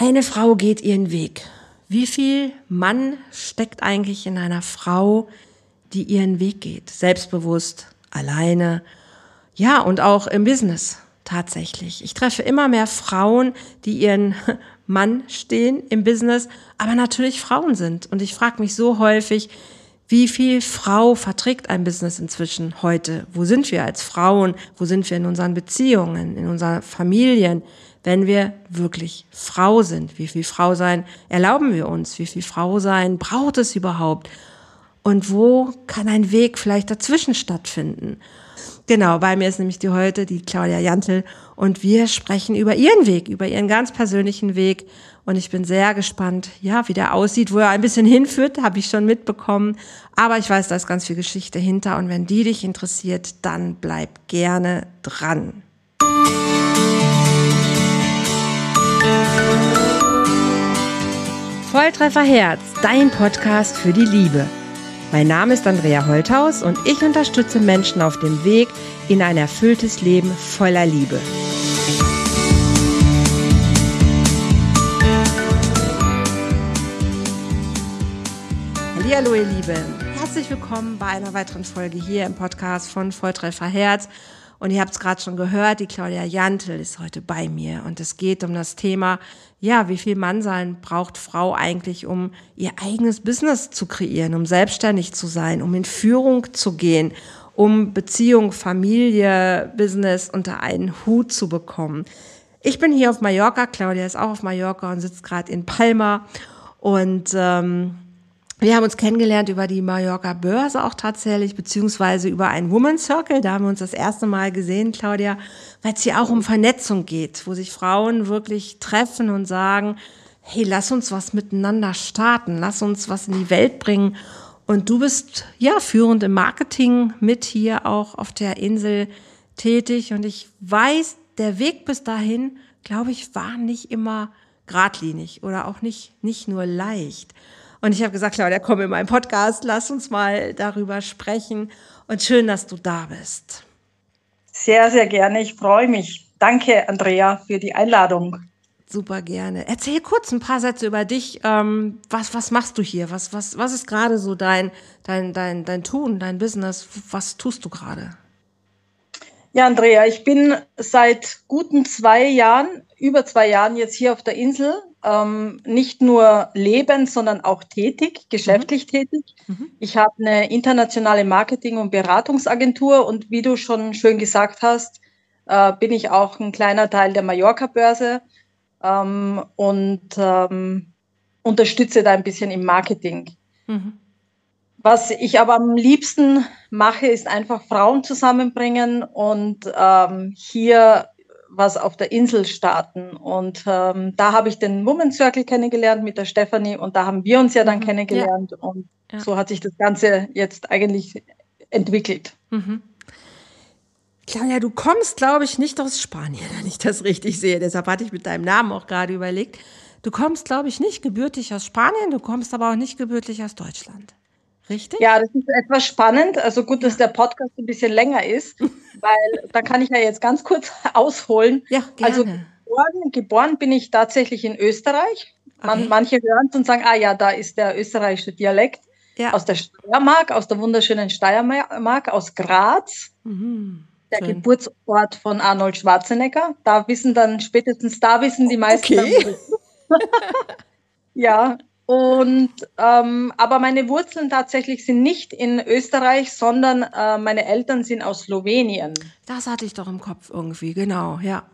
Eine Frau geht ihren Weg. Wie viel Mann steckt eigentlich in einer Frau, die ihren Weg geht? Selbstbewusst, alleine, ja, und auch im Business tatsächlich. Ich treffe immer mehr Frauen, die ihren Mann stehen im Business, aber natürlich Frauen sind. Und ich frage mich so häufig, wie viel Frau verträgt ein Business inzwischen heute? Wo sind wir als Frauen? Wo sind wir in unseren Beziehungen, in unseren Familien? Wenn wir wirklich Frau sind. Wie viel Frau sein erlauben wir uns? Wie viel Frau sein braucht es überhaupt? Und wo kann ein Weg vielleicht dazwischen stattfinden? Genau, bei mir ist nämlich die heute die Claudia Jantel und wir sprechen über ihren Weg, über ihren ganz persönlichen Weg. Und ich bin sehr gespannt, ja, wie der aussieht, wo er ein bisschen hinführt, habe ich schon mitbekommen. Aber ich weiß, da ist ganz viel Geschichte hinter. Und wenn die dich interessiert, dann bleib gerne dran. Volltreffer Herz, dein Podcast für die Liebe. Mein Name ist Andrea Holthaus und ich unterstütze Menschen auf dem Weg in ein erfülltes Leben voller Liebe. Hallo ihr Lieben, herzlich willkommen bei einer weiteren Folge hier im Podcast von Volltreffer Herz. Und ihr habt es gerade schon gehört, die Claudia Jantel ist heute bei mir. Und es geht um das Thema, ja, wie viel Mannsein braucht Frau eigentlich, um ihr eigenes Business zu kreieren, um selbstständig zu sein, um in Führung zu gehen, um Beziehung, Familie, Business unter einen Hut zu bekommen. Ich bin hier auf Mallorca, Claudia ist auch auf Mallorca und sitzt gerade in Palma. Und ähm, wir haben uns kennengelernt über die Mallorca Börse auch tatsächlich, beziehungsweise über ein Woman Circle. Da haben wir uns das erste Mal gesehen, Claudia, weil es hier auch um Vernetzung geht, wo sich Frauen wirklich treffen und sagen, hey, lass uns was miteinander starten, lass uns was in die Welt bringen. Und du bist ja führend im Marketing mit hier auch auf der Insel tätig. Und ich weiß, der Weg bis dahin, glaube ich, war nicht immer geradlinig oder auch nicht, nicht nur leicht. Und ich habe gesagt, Claudia, komm in meinen Podcast, lass uns mal darüber sprechen. Und schön, dass du da bist. Sehr, sehr gerne. Ich freue mich. Danke, Andrea, für die Einladung. Super gerne. Erzähl kurz ein paar Sätze über dich. Ähm, was, was machst du hier? Was, was, was ist gerade so dein, dein, dein, dein Tun, dein Business? Was tust du gerade? Ja, Andrea, ich bin seit guten zwei Jahren, über zwei Jahren jetzt hier auf der Insel ähm, nicht nur lebend, sondern auch tätig, geschäftlich mhm. tätig. Mhm. Ich habe eine internationale Marketing- und Beratungsagentur und wie du schon schön gesagt hast, äh, bin ich auch ein kleiner Teil der Mallorca-Börse ähm, und ähm, unterstütze da ein bisschen im Marketing. Mhm. Was ich aber am liebsten mache, ist einfach Frauen zusammenbringen und ähm, hier was auf der Insel starten. Und ähm, da habe ich den Woman Circle kennengelernt mit der Stefanie und da haben wir uns ja dann mhm. kennengelernt. Ja. Und ja. so hat sich das Ganze jetzt eigentlich entwickelt. Mhm. Claudia, du kommst, glaube ich, nicht aus Spanien, wenn ich das richtig sehe. Deshalb hatte ich mit deinem Namen auch gerade überlegt. Du kommst, glaube ich, nicht gebürtig aus Spanien, du kommst aber auch nicht gebürtig aus Deutschland. Richtig? Ja, das ist etwas spannend. Also gut, dass der Podcast ein bisschen länger ist, weil da kann ich ja jetzt ganz kurz ausholen. Ja, gerne. Also geboren, geboren bin ich tatsächlich in Österreich. Man, okay. Manche hören es und sagen, ah ja, da ist der österreichische Dialekt. Ja. Aus der Steiermark, aus der wunderschönen Steiermark, aus Graz. Mhm. Der Schön. Geburtsort von Arnold Schwarzenegger. Da wissen dann, spätestens da wissen die meisten. Okay. ja, und ähm, aber meine Wurzeln tatsächlich sind nicht in Österreich, sondern äh, meine Eltern sind aus Slowenien. Das hatte ich doch im Kopf irgendwie, genau, ja.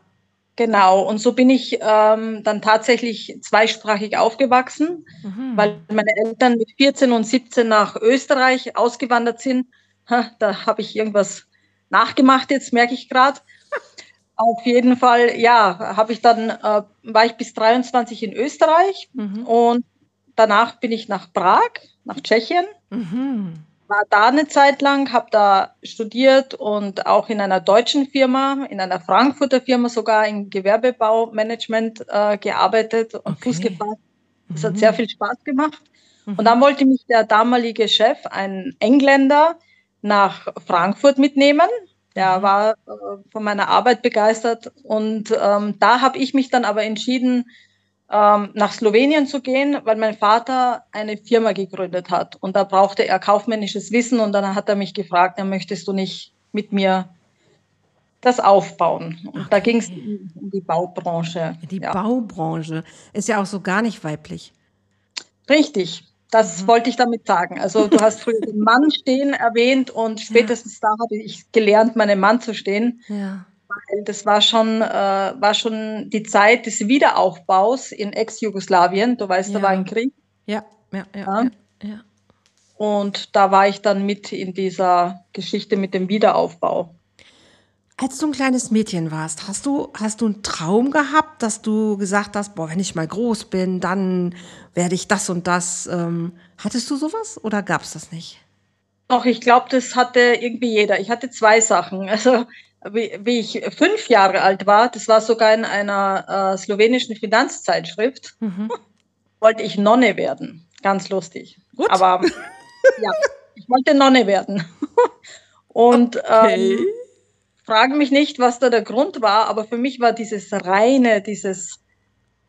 Genau, und so bin ich ähm, dann tatsächlich zweisprachig aufgewachsen, mhm. weil meine Eltern mit 14 und 17 nach Österreich ausgewandert sind. Ha, da habe ich irgendwas nachgemacht, jetzt merke ich gerade. Auf jeden Fall, ja, habe ich dann, äh, war ich bis 23 in Österreich mhm. und danach bin ich nach Prag, nach Tschechien. Mhm. War da eine Zeit lang, habe da studiert und auch in einer deutschen Firma, in einer Frankfurter Firma sogar im Gewerbebaumanagement äh, gearbeitet und okay. Fuß gefasst. Das mhm. hat sehr viel Spaß gemacht. Mhm. Und dann wollte mich der damalige Chef, ein Engländer, nach Frankfurt mitnehmen. Der mhm. war äh, von meiner Arbeit begeistert und ähm, da habe ich mich dann aber entschieden, ähm, nach Slowenien zu gehen, weil mein Vater eine Firma gegründet hat und da brauchte er kaufmännisches Wissen und dann hat er mich gefragt, ja, möchtest du nicht mit mir das aufbauen? Und okay. da ging es um die Baubranche. Die ja. Baubranche ist ja auch so gar nicht weiblich. Richtig. Das mhm. wollte ich damit sagen. Also du hast früher den Mann stehen erwähnt und spätestens ja. da habe ich gelernt, meinem Mann zu stehen. Ja das war schon, äh, war schon die Zeit des Wiederaufbaus in Ex-Jugoslawien. Du weißt, ja. da war ein Krieg. Ja, ja, ja, ja. ja. Und da war ich dann mit in dieser Geschichte mit dem Wiederaufbau. Als du ein kleines Mädchen warst, hast du, hast du einen Traum gehabt, dass du gesagt hast, boah, wenn ich mal groß bin, dann werde ich das und das. Ähm, hattest du sowas oder gab es das nicht? Doch, ich glaube, das hatte irgendwie jeder. Ich hatte zwei Sachen. Also wie, wie ich fünf Jahre alt war, das war sogar in einer äh, slowenischen Finanzzeitschrift, mhm. wollte ich Nonne werden. Ganz lustig. Gut. Aber ja, ich wollte Nonne werden. Und okay. ähm, frage mich nicht, was da der Grund war, aber für mich war dieses reine, dieses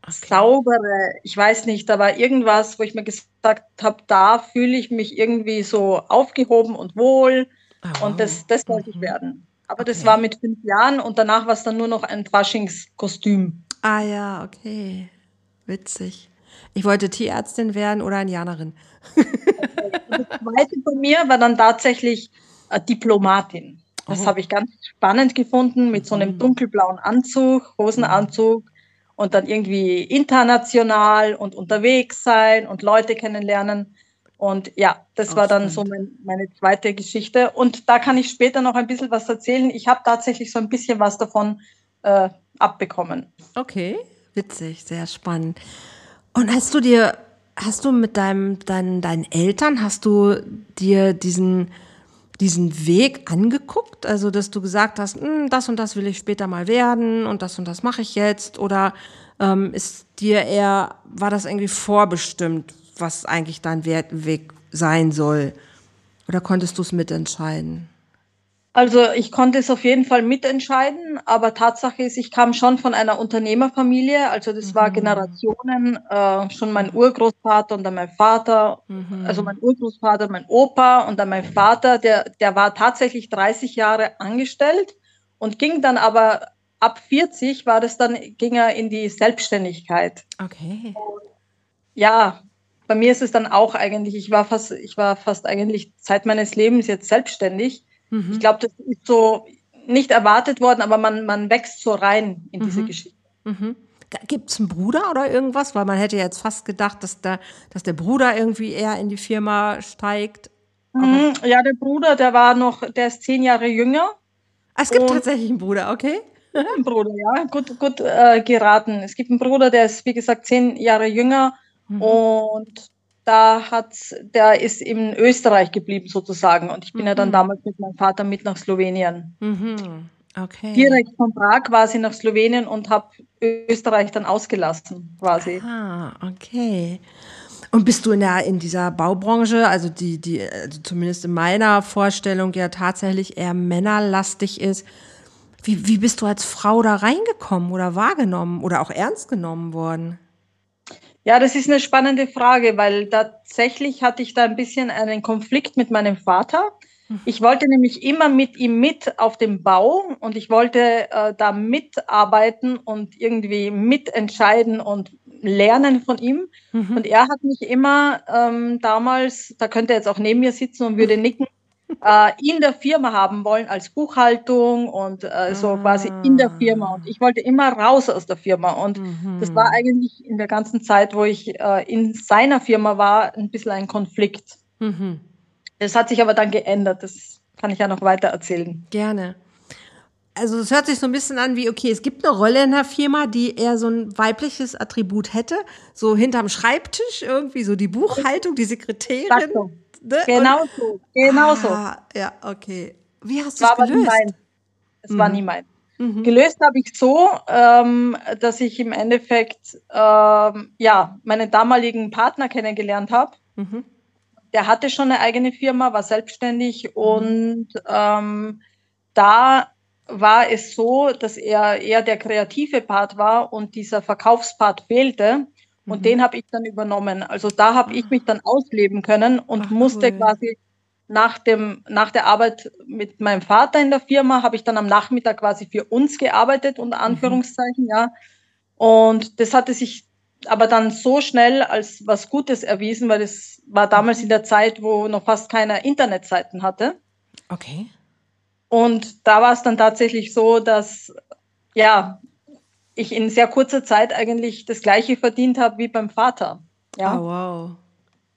okay. saubere, ich weiß nicht, da war irgendwas, wo ich mir gesagt habe, da fühle ich mich irgendwie so aufgehoben und wohl. Oh. Und das, das wollte ich mhm. werden. Aber okay. das war mit fünf Jahren und danach war es dann nur noch ein Faschingskostüm. Ah ja, okay. Witzig. Ich wollte Tierärztin werden oder Indianerin. das zweite von mir war dann tatsächlich äh, Diplomatin. Das oh. habe ich ganz spannend gefunden mit so einem mhm. dunkelblauen Anzug, Hosenanzug und dann irgendwie international und unterwegs sein und Leute kennenlernen. Und ja, das war dann so mein, meine zweite Geschichte. Und da kann ich später noch ein bisschen was erzählen. Ich habe tatsächlich so ein bisschen was davon äh, abbekommen. Okay, witzig, sehr spannend. Und hast du dir, hast du mit deinem, deinen, deinen Eltern, hast du dir diesen, diesen Weg angeguckt? Also, dass du gesagt hast, hm, das und das will ich später mal werden und das und das mache ich jetzt? Oder ähm, ist dir eher, war das irgendwie vorbestimmt, was eigentlich dein Weg sein soll? Oder konntest du es mitentscheiden? Also ich konnte es auf jeden Fall mitentscheiden, aber Tatsache ist, ich kam schon von einer Unternehmerfamilie, also das mhm. war Generationen, äh, schon mein Urgroßvater und dann mein Vater, mhm. also mein Urgroßvater, mein Opa und dann mein Vater, der, der war tatsächlich 30 Jahre angestellt und ging dann aber ab 40 war das dann, ging er in die Selbstständigkeit. Okay. Und ja, bei mir ist es dann auch eigentlich, ich war fast, ich war fast eigentlich Zeit meines Lebens jetzt selbstständig. Mhm. Ich glaube, das ist so nicht erwartet worden, aber man, man wächst so rein in diese mhm. Geschichte. Mhm. Gibt es einen Bruder oder irgendwas? Weil man hätte jetzt fast gedacht, dass der, dass der Bruder irgendwie eher in die Firma steigt. Mhm. ja, der Bruder, der war noch, der ist zehn Jahre jünger. Ah, es gibt tatsächlich einen Bruder, okay. Ein Bruder, ja, gut, gut äh, geraten. Es gibt einen Bruder, der ist, wie gesagt, zehn Jahre jünger Mhm. Und da hat, der ist in Österreich geblieben sozusagen. Und ich bin mhm. ja dann mhm. damals mit meinem Vater mit nach Slowenien. Mhm. Okay. Direkt von Prag quasi nach Slowenien und habe Österreich dann ausgelassen quasi. Ah, okay. Und bist du in, der, in dieser Baubranche, also die, die also zumindest in meiner Vorstellung ja tatsächlich eher männerlastig ist, wie, wie bist du als Frau da reingekommen oder wahrgenommen oder auch ernst genommen worden? Ja, das ist eine spannende Frage, weil tatsächlich hatte ich da ein bisschen einen Konflikt mit meinem Vater. Mhm. Ich wollte nämlich immer mit ihm mit auf dem Bau und ich wollte äh, da mitarbeiten und irgendwie mitentscheiden und lernen von ihm. Mhm. Und er hat mich immer ähm, damals, da könnte er jetzt auch neben mir sitzen und würde nicken, äh, in der Firma haben wollen als Buchhaltung und äh, so ah. quasi in der Firma. Und ich wollte immer raus aus der Firma. Und mhm. das war eigentlich in der ganzen Zeit, wo ich äh, in seiner Firma war, ein bisschen ein Konflikt. Mhm. Das hat sich aber dann geändert. Das kann ich ja noch weiter erzählen. Gerne. Also es hört sich so ein bisschen an wie, okay, es gibt eine Rolle in der Firma, die eher so ein weibliches Attribut hätte, so hinterm Schreibtisch irgendwie, so die Buchhaltung, die Sekretärin. So. Ne? Genau und, so, genau ah, so. Ja, okay. Wie hast du es gelöst? Es mhm. war nie mein. Mhm. Gelöst habe ich so, ähm, dass ich im Endeffekt ähm, ja, meinen damaligen Partner kennengelernt habe. Mhm. Der hatte schon eine eigene Firma, war selbstständig mhm. und ähm, da war es so, dass er eher der kreative Part war und dieser Verkaufspart fehlte. Und mhm. den habe ich dann übernommen. Also da habe ich mich dann ausleben können und Ach, musste cool. quasi nach, dem, nach der Arbeit mit meinem Vater in der Firma, habe ich dann am Nachmittag quasi für uns gearbeitet, unter mhm. Anführungszeichen, mhm. ja. Und das hatte sich aber dann so schnell als was Gutes erwiesen, weil es war damals in der Zeit, wo noch fast keiner Internetseiten hatte. Okay. Und da war es dann tatsächlich so, dass ja, ich in sehr kurzer Zeit eigentlich das gleiche verdient habe wie beim Vater. Ja. Oh, wow.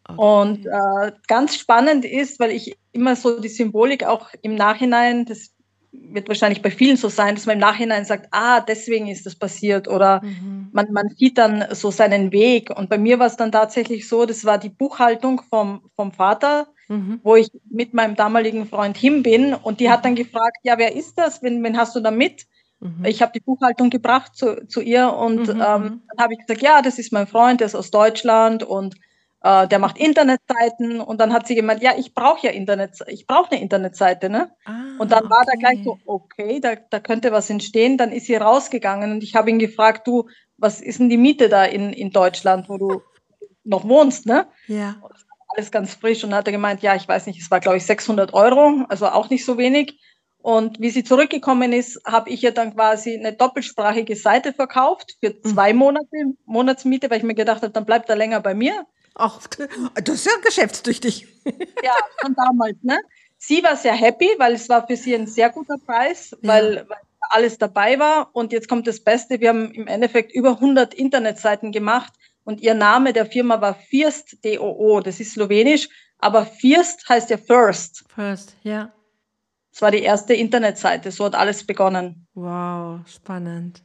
Okay. Und äh, ganz spannend ist, weil ich immer so die Symbolik auch im Nachhinein, das wird wahrscheinlich bei vielen so sein, dass man im Nachhinein sagt, ah, deswegen ist das passiert oder mhm. man, man sieht dann so seinen Weg. Und bei mir war es dann tatsächlich so, das war die Buchhaltung vom, vom Vater, mhm. wo ich mit meinem damaligen Freund hin bin und die hat dann gefragt, ja, wer ist das? Wen, wen hast du da mit? Mhm. Ich habe die Buchhaltung gebracht zu, zu ihr und mhm. ähm, dann habe ich gesagt, ja, das ist mein Freund, der ist aus Deutschland und äh, der macht Internetseiten und dann hat sie gemeint, ja, ich brauche ja Internet, ich brauche eine Internetseite, ne? Ah, und dann war da gleich so, okay, da, da könnte was entstehen. Dann ist sie rausgegangen und ich habe ihn gefragt, du, was ist denn die Miete da in, in Deutschland, wo du noch wohnst, ne? Ja. Alles ganz frisch und dann hat er gemeint, ja, ich weiß nicht, es war glaube ich 600 Euro, also auch nicht so wenig. Und wie sie zurückgekommen ist, habe ich ihr dann quasi eine doppelsprachige Seite verkauft für mhm. zwei Monate Monatsmiete, weil ich mir gedacht habe, dann bleibt er länger bei mir. Ach, das ist ja geschäftstüchtig. Ja, von damals, ne? Sie war sehr happy, weil es war für sie ein sehr guter Preis, ja. weil, weil alles dabei war. Und jetzt kommt das Beste. Wir haben im Endeffekt über 100 Internetseiten gemacht und ihr Name der Firma war First DOO. Das ist slowenisch, aber First heißt ja First. First, ja. Es war die erste Internetseite, so hat alles begonnen. Wow, spannend.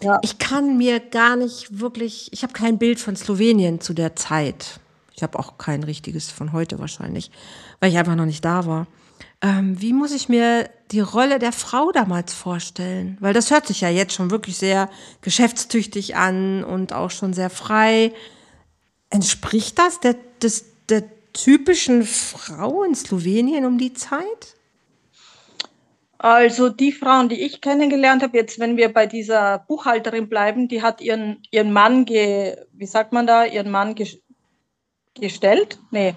Ja. Ich kann mir gar nicht wirklich, ich habe kein Bild von Slowenien zu der Zeit. Ich habe auch kein richtiges von heute wahrscheinlich, weil ich einfach noch nicht da war. Ähm, wie muss ich mir die Rolle der Frau damals vorstellen? Weil das hört sich ja jetzt schon wirklich sehr geschäftstüchtig an und auch schon sehr frei. Entspricht das der, des, der typischen Frau in Slowenien um die Zeit? Also die Frauen, die ich kennengelernt habe, jetzt wenn wir bei dieser Buchhalterin bleiben, die hat ihren, ihren Mann, ge, wie sagt man da, ihren Mann ge, gestellt? Nee,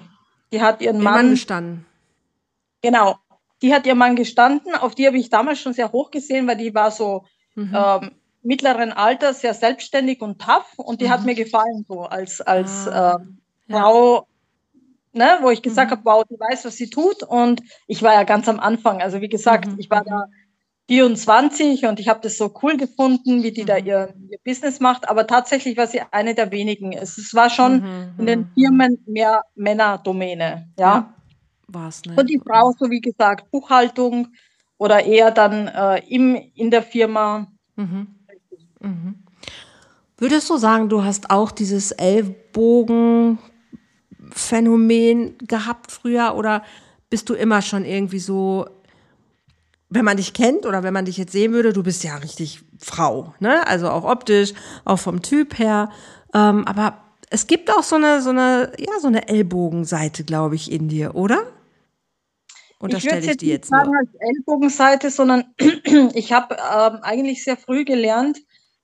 die hat ihren Mann, Mann gestanden. Genau, die hat ihren Mann gestanden, auf die habe ich damals schon sehr hoch gesehen, weil die war so mhm. ähm, mittleren Alter, sehr selbstständig und tough und die mhm. hat mir gefallen so als, als ah, äh, Frau, ne, wo ich gesagt mhm. habe, wow, die weiß, was sie tut. Und ich war ja ganz am Anfang. Also wie gesagt, mhm. ich war da 24 und ich habe das so cool gefunden, wie die mhm. da ihr, ihr, Business macht. Aber tatsächlich war sie eine der wenigen. Es, es war schon mhm, in den mhm. Firmen mehr Männerdomäne. Ja. ja war's, ne? Und die Frau, so wie gesagt, Buchhaltung oder eher dann äh, im, in der Firma. Mhm. Mhm. Würdest du sagen, du hast auch dieses Ellbogen Phänomen gehabt früher oder bist du immer schon irgendwie so, wenn man dich kennt oder wenn man dich jetzt sehen würde, du bist ja richtig Frau, ne? Also auch optisch, auch vom Typ her. Ähm, aber es gibt auch so eine, so eine, ja, so eine Ellbogenseite, glaube ich, in dir, oder? Unterstelle ich, ich dir jetzt nicht sagen als Ellbogenseite, sondern ich habe ähm, eigentlich sehr früh gelernt,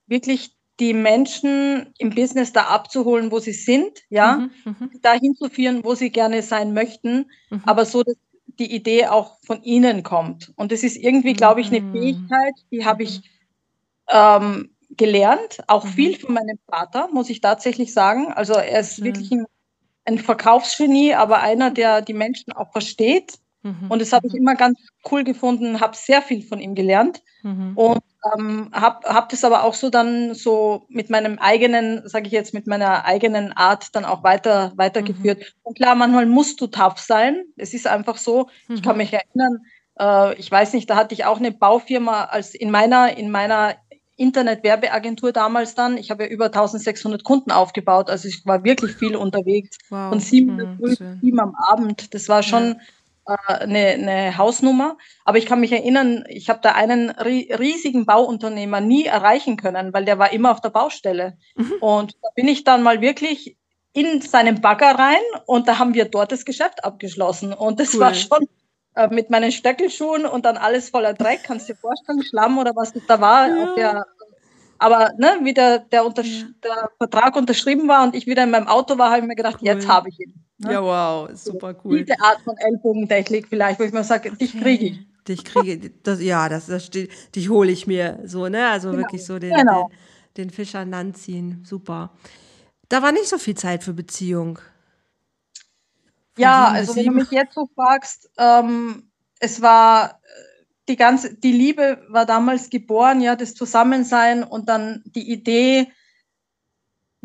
wirklich die Menschen im Business da abzuholen, wo sie sind, ja, mhm, mhm, dahin zu führen, wo sie gerne sein möchten, mhm. aber so, dass die Idee auch von ihnen kommt. Und das ist irgendwie, glaube ich, eine mhm. Fähigkeit, die habe ich ähm, gelernt, auch mhm. viel von meinem Vater, muss ich tatsächlich sagen. Also er ist wirklich ein, ein Verkaufsgenie, aber einer, der die Menschen auch versteht. Mhm, und das habe ich immer ganz cool gefunden, habe sehr viel von ihm gelernt. Und ähm, habe hab das aber auch so dann so mit meinem eigenen, sage ich jetzt, mit meiner eigenen Art dann auch weiter weitergeführt. Mhm. Und klar, manchmal musst du tough sein. Es ist einfach so. Mhm. Ich kann mhm. mich erinnern, äh, ich weiß nicht, da hatte ich auch eine Baufirma als in meiner in meiner Internetwerbeagentur damals dann. Ich habe ja über 1600 Kunden aufgebaut, also ich war wirklich viel unterwegs. Wow. Von sieben mhm, bis sieben am Abend. Das war schon ja eine, eine Hausnummer. Aber ich kann mich erinnern, ich habe da einen riesigen Bauunternehmer nie erreichen können, weil der war immer auf der Baustelle. Mhm. Und da bin ich dann mal wirklich in seinen Bagger rein und da haben wir dort das Geschäft abgeschlossen. Und das cool. war schon äh, mit meinen Stöckelschuhen und dann alles voller Dreck, kannst du dir vorstellen, Schlamm oder was da war. Ja. Der, aber ne, wie der, der, unter, ja. der, Vertrag unterschrieben war und ich wieder in meinem Auto war, habe ich mir gedacht, cool. jetzt habe ich ihn. Ne? Ja, wow, super cool. Diese Art von Ellbogentechnik vielleicht, wo ich mir sage, dich kriege ich. Dich kriege das, ja, das, das steht, dich hole ich mir so, ne? Also genau. wirklich so den, genau. den, den Fisch an Land ziehen. Super. Da war nicht so viel Zeit für Beziehung. Ja, also wenn du mich jetzt so fragst, ähm, es war die ganze, die Liebe war damals geboren, ja, das Zusammensein und dann die Idee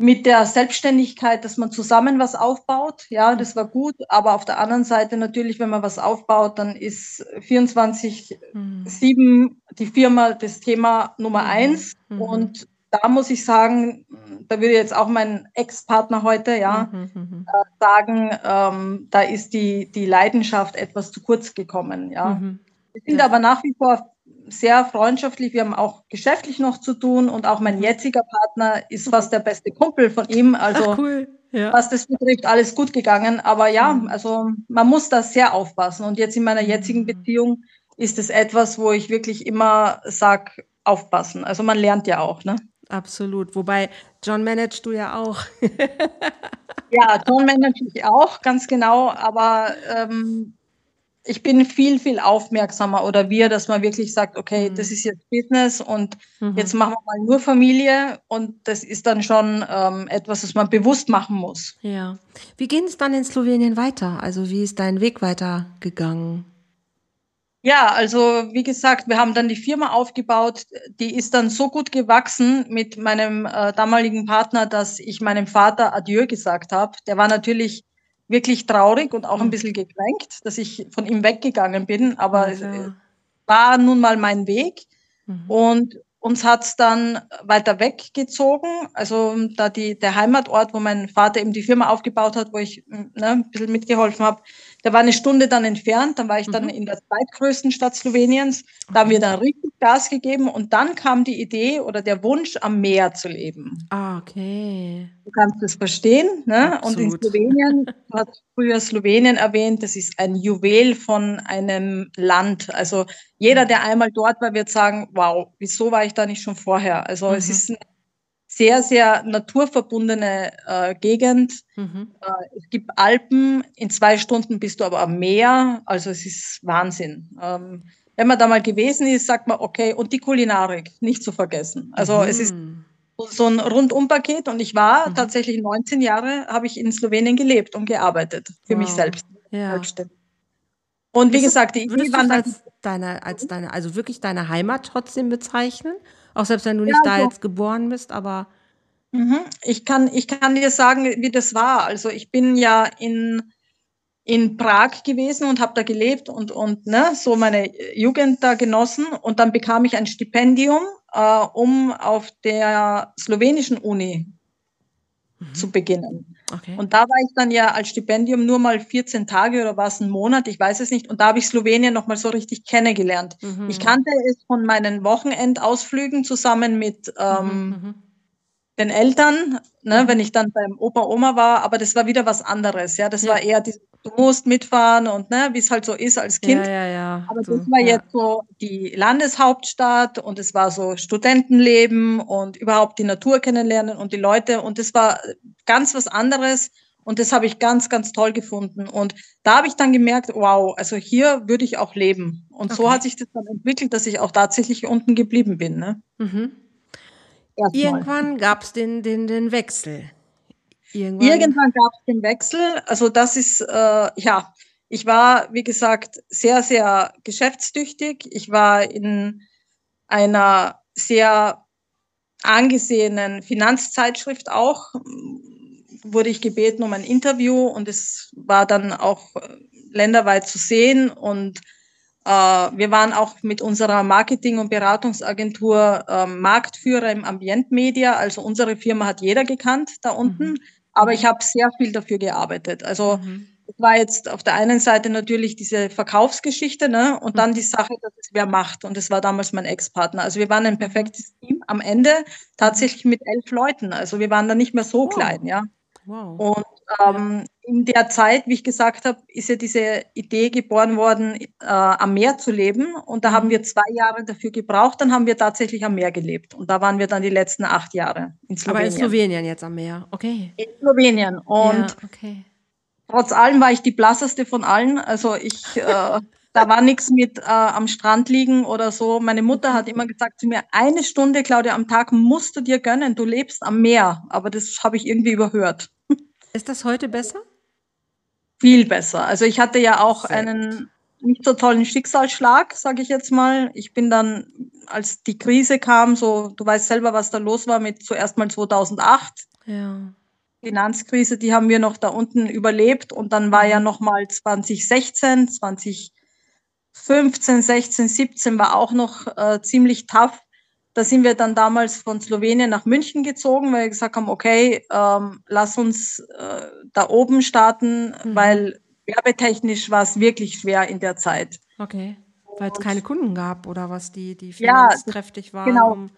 mit der Selbstständigkeit, dass man zusammen was aufbaut, ja, das war gut, aber auf der anderen Seite natürlich, wenn man was aufbaut, dann ist 24-7 mhm. die Firma das Thema Nummer mhm. eins mhm. und da muss ich sagen, da würde jetzt auch mein Ex-Partner heute ja mhm, mhm, mhm. äh, sagen, ähm, da ist die, die Leidenschaft etwas zu kurz gekommen. Ja. Mhm. Wir sind ja. aber nach wie vor sehr freundschaftlich. Wir haben auch geschäftlich noch zu tun und auch mein mhm. jetziger Partner ist fast der beste Kumpel von ihm. Also Ach, cool. ja. was das betrifft, alles gut gegangen. Aber ja, mhm. also man muss da sehr aufpassen. Und jetzt in meiner jetzigen Beziehung ist es etwas, wo ich wirklich immer sage, aufpassen. Also man lernt ja auch, ne? Absolut. Wobei, John managst du ja auch. ja, John manage ich auch, ganz genau. Aber ähm, ich bin viel, viel aufmerksamer oder wir, dass man wirklich sagt, okay, mhm. das ist jetzt Business und mhm. jetzt machen wir mal nur Familie und das ist dann schon ähm, etwas, das man bewusst machen muss. Ja. Wie ging es dann in Slowenien weiter? Also wie ist dein Weg weitergegangen? Ja, also wie gesagt, wir haben dann die Firma aufgebaut. Die ist dann so gut gewachsen mit meinem äh, damaligen Partner, dass ich meinem Vater Adieu gesagt habe. Der war natürlich wirklich traurig und auch ein mhm. bisschen gekränkt, dass ich von ihm weggegangen bin. Aber also. es war nun mal mein Weg. Mhm. Und uns hat's dann weiter weggezogen. Also da die, der Heimatort, wo mein Vater eben die Firma aufgebaut hat, wo ich ne, ein bisschen mitgeholfen habe, der war eine Stunde dann entfernt, dann war ich dann mhm. in der zweitgrößten Stadt Sloweniens. Da haben wir dann richtig Gas gegeben und dann kam die Idee oder der Wunsch, am Meer zu leben. Ah, okay. Du kannst es verstehen. Ne? Und in Slowenien, du hast früher Slowenien erwähnt, das ist ein Juwel von einem Land. Also jeder, der einmal dort war, wird sagen, wow, wieso war ich da nicht schon vorher? Also mhm. es ist eine sehr, sehr naturverbundene äh, Gegend. Mhm. Äh, es gibt Alpen, in zwei Stunden bist du aber am Meer, also es ist Wahnsinn. Ähm, wenn man da mal gewesen ist, sagt man, okay, und die Kulinarik, nicht zu vergessen. Also mhm. es ist so ein Rundumpaket und ich war mhm. tatsächlich 19 Jahre, habe ich in Slowenien gelebt und gearbeitet, für wow. mich selbst. Ja. Und wie ist gesagt, die Idee war als deine, als deine, also wirklich deine Heimat trotzdem bezeichnen? Auch selbst wenn du nicht ja, da jetzt geboren bist, aber. Mhm. Ich, kann, ich kann dir sagen, wie das war. Also ich bin ja in, in Prag gewesen und habe da gelebt und, und ne, so meine Jugend da genossen. Und dann bekam ich ein Stipendium, äh, um auf der slowenischen Uni mhm. zu beginnen. Okay. Und da war ich dann ja als Stipendium nur mal 14 Tage oder war es ein Monat, ich weiß es nicht. Und da habe ich Slowenien nochmal so richtig kennengelernt. Mhm. Ich kannte es von meinen Wochenendausflügen zusammen mit ähm, mhm. Den Eltern, ne, mhm. wenn ich dann beim Opa, Oma war, aber das war wieder was anderes. Ja, das ja. war eher dieses du musst mitfahren und ne, wie es halt so ist als Kind. Ja, ja, ja. Aber das war jetzt so die Landeshauptstadt und es war so Studentenleben und überhaupt die Natur kennenlernen und die Leute und das war ganz was anderes und das habe ich ganz, ganz toll gefunden. Und da habe ich dann gemerkt, wow, also hier würde ich auch leben. Und okay. so hat sich das dann entwickelt, dass ich auch tatsächlich unten geblieben bin. Ne? Mhm. Irgendwann gab es den, den, den Wechsel. Irgendwann, Irgendwann gab es den Wechsel. Also das ist, äh, ja, ich war, wie gesagt, sehr, sehr geschäftstüchtig. Ich war in einer sehr angesehenen Finanzzeitschrift auch, wurde ich gebeten um ein Interview und es war dann auch länderweit zu sehen und wir waren auch mit unserer Marketing- und Beratungsagentur äh, Marktführer im Ambientmedia. Also unsere Firma hat jeder gekannt da unten. Mhm. Aber ich habe sehr viel dafür gearbeitet. Also mhm. es war jetzt auf der einen Seite natürlich diese Verkaufsgeschichte, ne? Und dann die Sache, dass es wer macht. Und das war damals mein Ex-Partner. Also wir waren ein perfektes Team. Am Ende tatsächlich mit elf Leuten. Also wir waren da nicht mehr so oh. klein, ja. Wow. Und ähm, in der Zeit, wie ich gesagt habe, ist ja diese Idee geboren worden, äh, am Meer zu leben. Und da haben mhm. wir zwei Jahre dafür gebraucht. Dann haben wir tatsächlich am Meer gelebt. Und da waren wir dann die letzten acht Jahre in Slowenien. Aber in Slowenien jetzt am Meer, okay. In Slowenien. Und ja, okay. trotz allem war ich die blasseste von allen. Also ich, äh, da war nichts mit äh, am Strand liegen oder so. Meine Mutter hat immer gesagt zu mir, eine Stunde, Claudia, am Tag musst du dir gönnen. Du lebst am Meer. Aber das habe ich irgendwie überhört. Ist das heute besser? Viel besser. Also ich hatte ja auch Sehr einen nicht so tollen Schicksalsschlag, sage ich jetzt mal. Ich bin dann, als die Krise kam, so, du weißt selber, was da los war mit zuerst mal 2008. Ja. Finanzkrise, die haben wir noch da unten überlebt und dann war ja noch mal 2016, 2015, 16, 17 war auch noch äh, ziemlich tough. Da sind wir dann damals von Slowenien nach München gezogen, weil wir gesagt haben, okay, ähm, lass uns äh, da oben starten, mhm. weil werbetechnisch war es wirklich schwer in der Zeit. Okay, weil es keine Kunden gab oder was, die, die finanzkräftig ja, waren, genau. um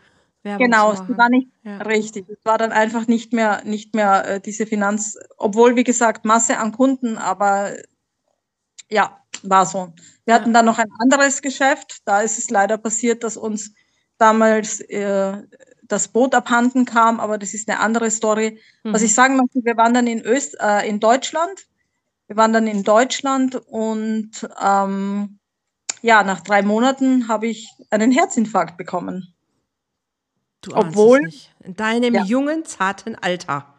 Werbung genau. Genau, es war nicht ja. richtig. Es war dann einfach nicht mehr, nicht mehr äh, diese Finanz, obwohl, wie gesagt, Masse an Kunden, aber ja, war so. Wir ja. hatten dann noch ein anderes Geschäft. Da ist es leider passiert, dass uns damals äh, das Boot abhanden kam, aber das ist eine andere Story. Mhm. Was ich sagen möchte, wir waren dann in, Öst, äh, in Deutschland. Wir waren dann in Deutschland und ähm, ja, nach drei Monaten habe ich einen Herzinfarkt bekommen. Du Obwohl in deinem ja. jungen, zarten Alter.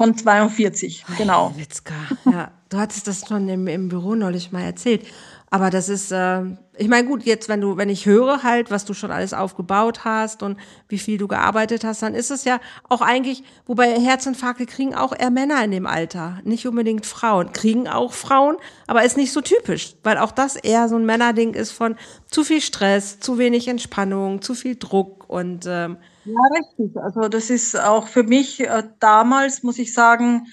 Von 42, genau. Witzka. Ja, du hattest das schon im, im Büro neulich mal erzählt. Aber das ist, äh, ich meine, gut, jetzt, wenn du, wenn ich höre halt, was du schon alles aufgebaut hast und wie viel du gearbeitet hast, dann ist es ja auch eigentlich, wobei Herzinfarkte kriegen auch eher Männer in dem Alter, nicht unbedingt Frauen. Kriegen auch Frauen, aber ist nicht so typisch, weil auch das eher so ein Männerding ist von zu viel Stress, zu wenig Entspannung, zu viel Druck und ähm, ja, richtig. Also das ist auch für mich äh, damals, muss ich sagen,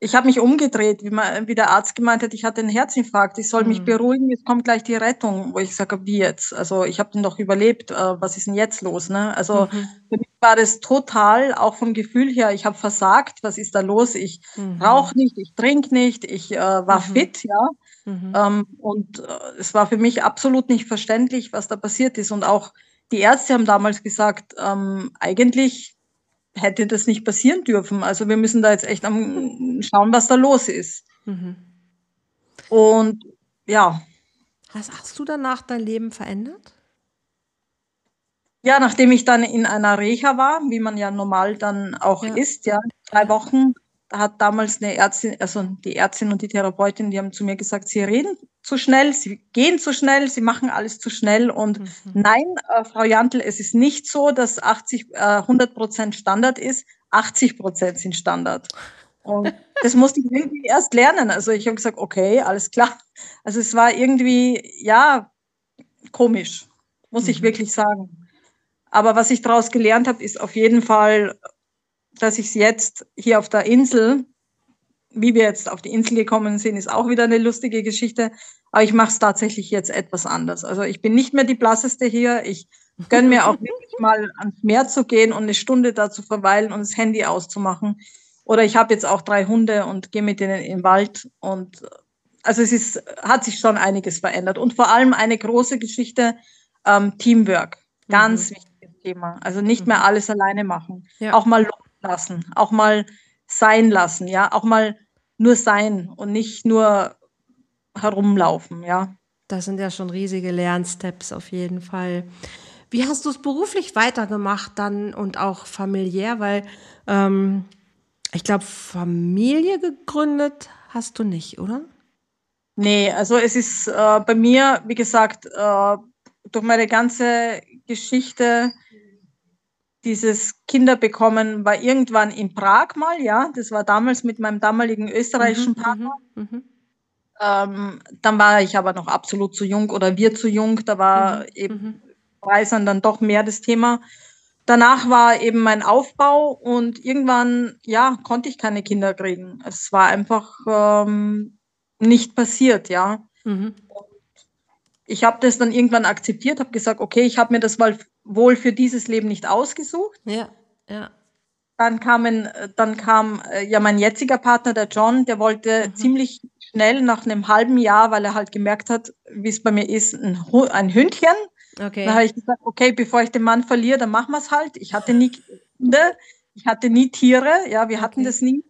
ich habe mich umgedreht, wie, man, wie der Arzt gemeint hat, ich hatte einen Herzinfarkt, ich soll mhm. mich beruhigen, jetzt kommt gleich die Rettung, wo ich sage, wie jetzt? Also ich habe den doch überlebt, äh, was ist denn jetzt los? Ne? Also mhm. für mich war das total, auch vom Gefühl her, ich habe versagt, was ist da los? Ich mhm. rauche nicht, ich trinke nicht, ich äh, war mhm. fit, ja. Mhm. Ähm, und äh, es war für mich absolut nicht verständlich, was da passiert ist. Und auch die Ärzte haben damals gesagt, ähm, eigentlich hätte das nicht passieren dürfen. Also wir müssen da jetzt echt am schauen, was da los ist. Mhm. Und ja. Hast, hast du danach dein Leben verändert? Ja, nachdem ich dann in einer Reha war, wie man ja normal dann auch ja. ist, ja, drei Wochen, da hat damals eine Ärztin, also die Ärztin und die Therapeutin, die haben zu mir gesagt, sie reden zu schnell, sie gehen zu schnell, sie machen alles zu schnell. Und mhm. nein, äh, Frau Jantl, es ist nicht so, dass 80, äh, 100 Prozent Standard ist. 80 Prozent sind Standard. Und das musste ich irgendwie erst lernen. Also ich habe gesagt, okay, alles klar. Also es war irgendwie, ja, komisch, muss mhm. ich wirklich sagen. Aber was ich daraus gelernt habe, ist auf jeden Fall, dass ich es jetzt hier auf der Insel wie wir jetzt auf die Insel gekommen sind, ist auch wieder eine lustige Geschichte. Aber ich mache es tatsächlich jetzt etwas anders. Also ich bin nicht mehr die blasseste hier. Ich gönne mir auch wirklich mal ans Meer zu gehen und eine Stunde da zu verweilen und das Handy auszumachen. Oder ich habe jetzt auch drei Hunde und gehe mit denen in den Wald. Und also es ist, hat sich schon einiges verändert. Und vor allem eine große Geschichte, ähm, Teamwork. Ganz mhm. wichtiges Thema. Also nicht mehr mhm. alles alleine machen. Ja. Auch mal loslassen. Auch mal sein lassen, ja, auch mal nur sein und nicht nur herumlaufen, ja. Das sind ja schon riesige Lernsteps auf jeden Fall. Wie hast du es beruflich weitergemacht dann und auch familiär? Weil ähm, ich glaube, Familie gegründet hast du nicht, oder? Nee, also es ist äh, bei mir, wie gesagt, äh, durch meine ganze Geschichte dieses Kinderbekommen war irgendwann in Prag mal, ja. Das war damals mit meinem damaligen österreichischen mhm, Partner. Mhm, mhm. Ähm, dann war ich aber noch absolut zu jung oder wir zu jung. Da war mhm, eben mhm. Reisern dann doch mehr das Thema. Danach war eben mein Aufbau und irgendwann, ja, konnte ich keine Kinder kriegen. Es war einfach ähm, nicht passiert, ja. Mhm ich habe das dann irgendwann akzeptiert, habe gesagt, okay, ich habe mir das mal wohl für dieses Leben nicht ausgesucht. Ja, ja. dann kamen, dann kam äh, ja mein jetziger Partner, der John, der wollte mhm. ziemlich schnell nach einem halben Jahr, weil er halt gemerkt hat, wie es bei mir ist, ein, ein Hündchen. Okay. Dann habe ich gesagt, okay, bevor ich den Mann verliere, dann machen wir es halt. Ich hatte nie Kinder, ich hatte nie Tiere, ja, wir hatten okay. das nie.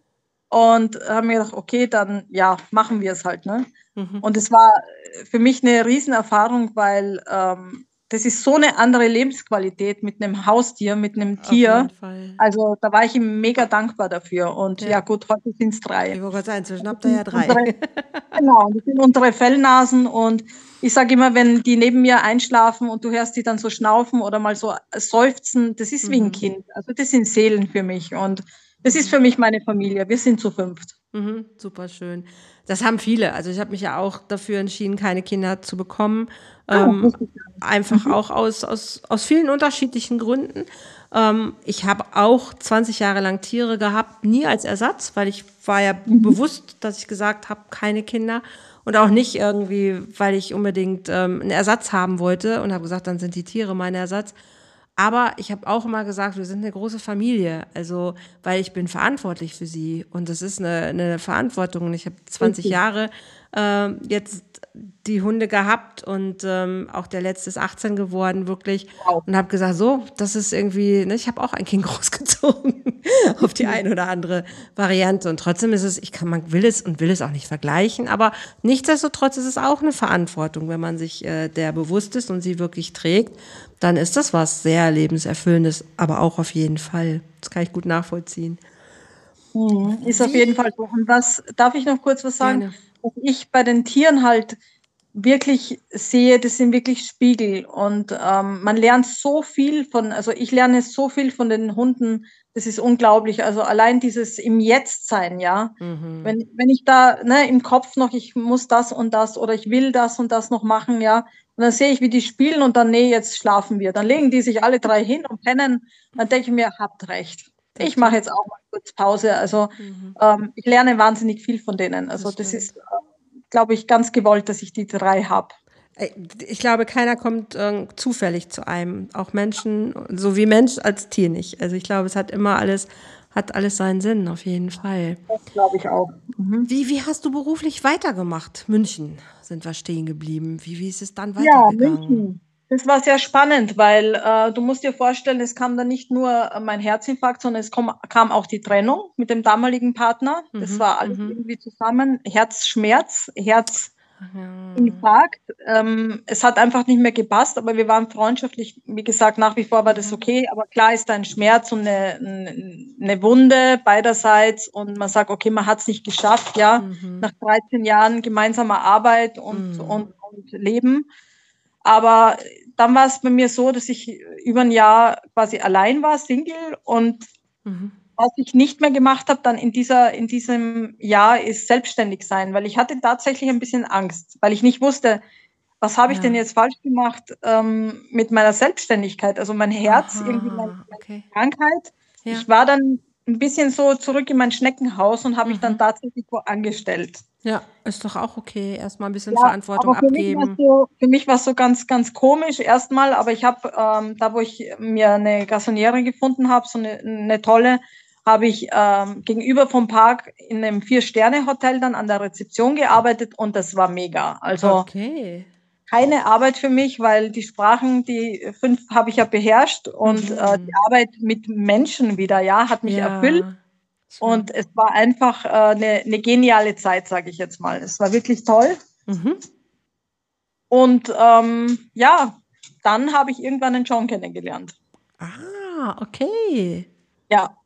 Und haben mir gedacht, okay, dann ja, machen wir es halt. Ne? Mhm. Und es war für mich eine Riesenerfahrung, weil ähm, das ist so eine andere Lebensqualität mit einem Haustier, mit einem Tier. Also da war ich ihm mega dankbar dafür. Und ja, ja gut, heute sind es drei. Ich wollte sagen, inzwischen habt ihr ja drei. Unsere, genau, das sind unsere Fellnasen. Und ich sage immer, wenn die neben mir einschlafen und du hörst die dann so schnaufen oder mal so seufzen, das ist mhm. wie ein mhm. Kind. Also das sind Seelen für mich. Und das ist für mich meine Familie. Wir sind zu fünft. Mhm, super schön. Das haben viele. Also ich habe mich ja auch dafür entschieden, keine Kinder zu bekommen. Ähm, einfach mhm. auch aus, aus, aus vielen unterschiedlichen Gründen. Ähm, ich habe auch 20 Jahre lang Tiere gehabt, nie als Ersatz, weil ich war ja mhm. bewusst, dass ich gesagt habe, keine Kinder. Und auch nicht irgendwie, weil ich unbedingt ähm, einen Ersatz haben wollte und habe gesagt, dann sind die Tiere mein Ersatz. Aber ich habe auch immer gesagt, wir sind eine große Familie. Also, weil ich bin verantwortlich für sie. Und das ist eine, eine Verantwortung. Und ich habe 20 okay. Jahre äh, jetzt die Hunde gehabt und ähm, auch der letzte ist 18 geworden, wirklich. Wow. Und habe gesagt, so, das ist irgendwie, ne, ich habe auch ein Kind großgezogen auf die eine oder andere Variante. Und trotzdem ist es, ich kann, man will es und will es auch nicht vergleichen, aber nichtsdestotrotz ist es auch eine Verantwortung, wenn man sich äh, der bewusst ist und sie wirklich trägt, dann ist das was sehr lebenserfüllendes, aber auch auf jeden Fall. Das kann ich gut nachvollziehen. Mhm, ist auf jeden Fall so. Und was, darf ich noch kurz was sagen? Gerne was ich bei den Tieren halt wirklich sehe, das sind wirklich Spiegel und ähm, man lernt so viel von, also ich lerne so viel von den Hunden, das ist unglaublich. Also allein dieses im Jetzt sein, ja. Mhm. Wenn, wenn ich da ne, im Kopf noch, ich muss das und das oder ich will das und das noch machen, ja, und dann sehe ich, wie die spielen und dann, nee, jetzt schlafen wir. Dann legen die sich alle drei hin und pennen. Dann denke ich mir, habt recht. Ich mache jetzt auch mal kurz Pause. Also mhm. ähm, ich lerne wahnsinnig viel von denen. Also das, das ist, äh, glaube ich, ganz gewollt, dass ich die drei habe. Äh, ich glaube, keiner kommt äh, zufällig zu einem. Auch Menschen, so wie Mensch als Tier nicht. Also ich glaube, es hat immer alles, hat alles seinen Sinn, auf jeden Fall. Das glaube ich auch. Mhm. Wie, wie hast du beruflich weitergemacht? München sind wir stehen geblieben. Wie, wie ist es dann weitergegangen? Ja, München. Das war sehr spannend, weil äh, du musst dir vorstellen, es kam dann nicht nur äh, mein Herzinfarkt, sondern es kam, kam auch die Trennung mit dem damaligen Partner. Mhm. Das war alles mhm. irgendwie zusammen. Herzschmerz, Herzinfarkt. Ähm, es hat einfach nicht mehr gepasst, aber wir waren freundschaftlich. Wie gesagt, nach wie vor war das okay. Aber klar ist da ein Schmerz und eine, eine Wunde beiderseits. Und man sagt, okay, man hat es nicht geschafft, ja, mhm. nach 13 Jahren gemeinsamer Arbeit und, mhm. und, und Leben. Aber dann war es bei mir so, dass ich über ein Jahr quasi allein war, Single. Und mhm. Was ich nicht mehr gemacht habe, dann in, dieser, in diesem Jahr ist selbstständig sein, weil ich hatte tatsächlich ein bisschen Angst, weil ich nicht wusste, was habe ich ja. denn jetzt falsch gemacht ähm, mit meiner Selbstständigkeit? Also mein Herz, Aha, irgendwie meine, okay. Krankheit. Ja. Ich war dann ein bisschen so zurück in mein Schneckenhaus und habe mhm. mich dann mhm. tatsächlich wo angestellt. Ja, ist doch auch okay. Erstmal ein bisschen ja, Verantwortung für abgeben. Mich so, für mich war es so ganz, ganz komisch erstmal, aber ich habe, ähm, da wo ich mir eine Gassoniere gefunden habe, so eine, eine tolle, habe ich ähm, gegenüber vom Park in einem Vier-Sterne-Hotel dann an der Rezeption gearbeitet und das war mega. Also okay. keine Arbeit für mich, weil die Sprachen, die fünf habe ich ja beherrscht und mhm. äh, die Arbeit mit Menschen wieder, ja, hat mich ja. erfüllt. Und es war einfach äh, eine, eine geniale Zeit, sage ich jetzt mal. Es war wirklich toll. Mhm. Und ähm, ja, dann habe ich irgendwann einen John kennengelernt. Ah, okay. Ja,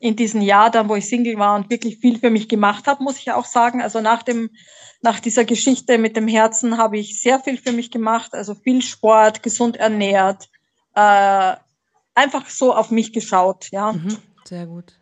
in diesem Jahr dann, wo ich Single war und wirklich viel für mich gemacht habe, muss ich auch sagen. Also nach dem, nach dieser Geschichte mit dem Herzen habe ich sehr viel für mich gemacht. Also viel Sport, gesund ernährt, äh, einfach so auf mich geschaut. Ja. Mhm, sehr gut.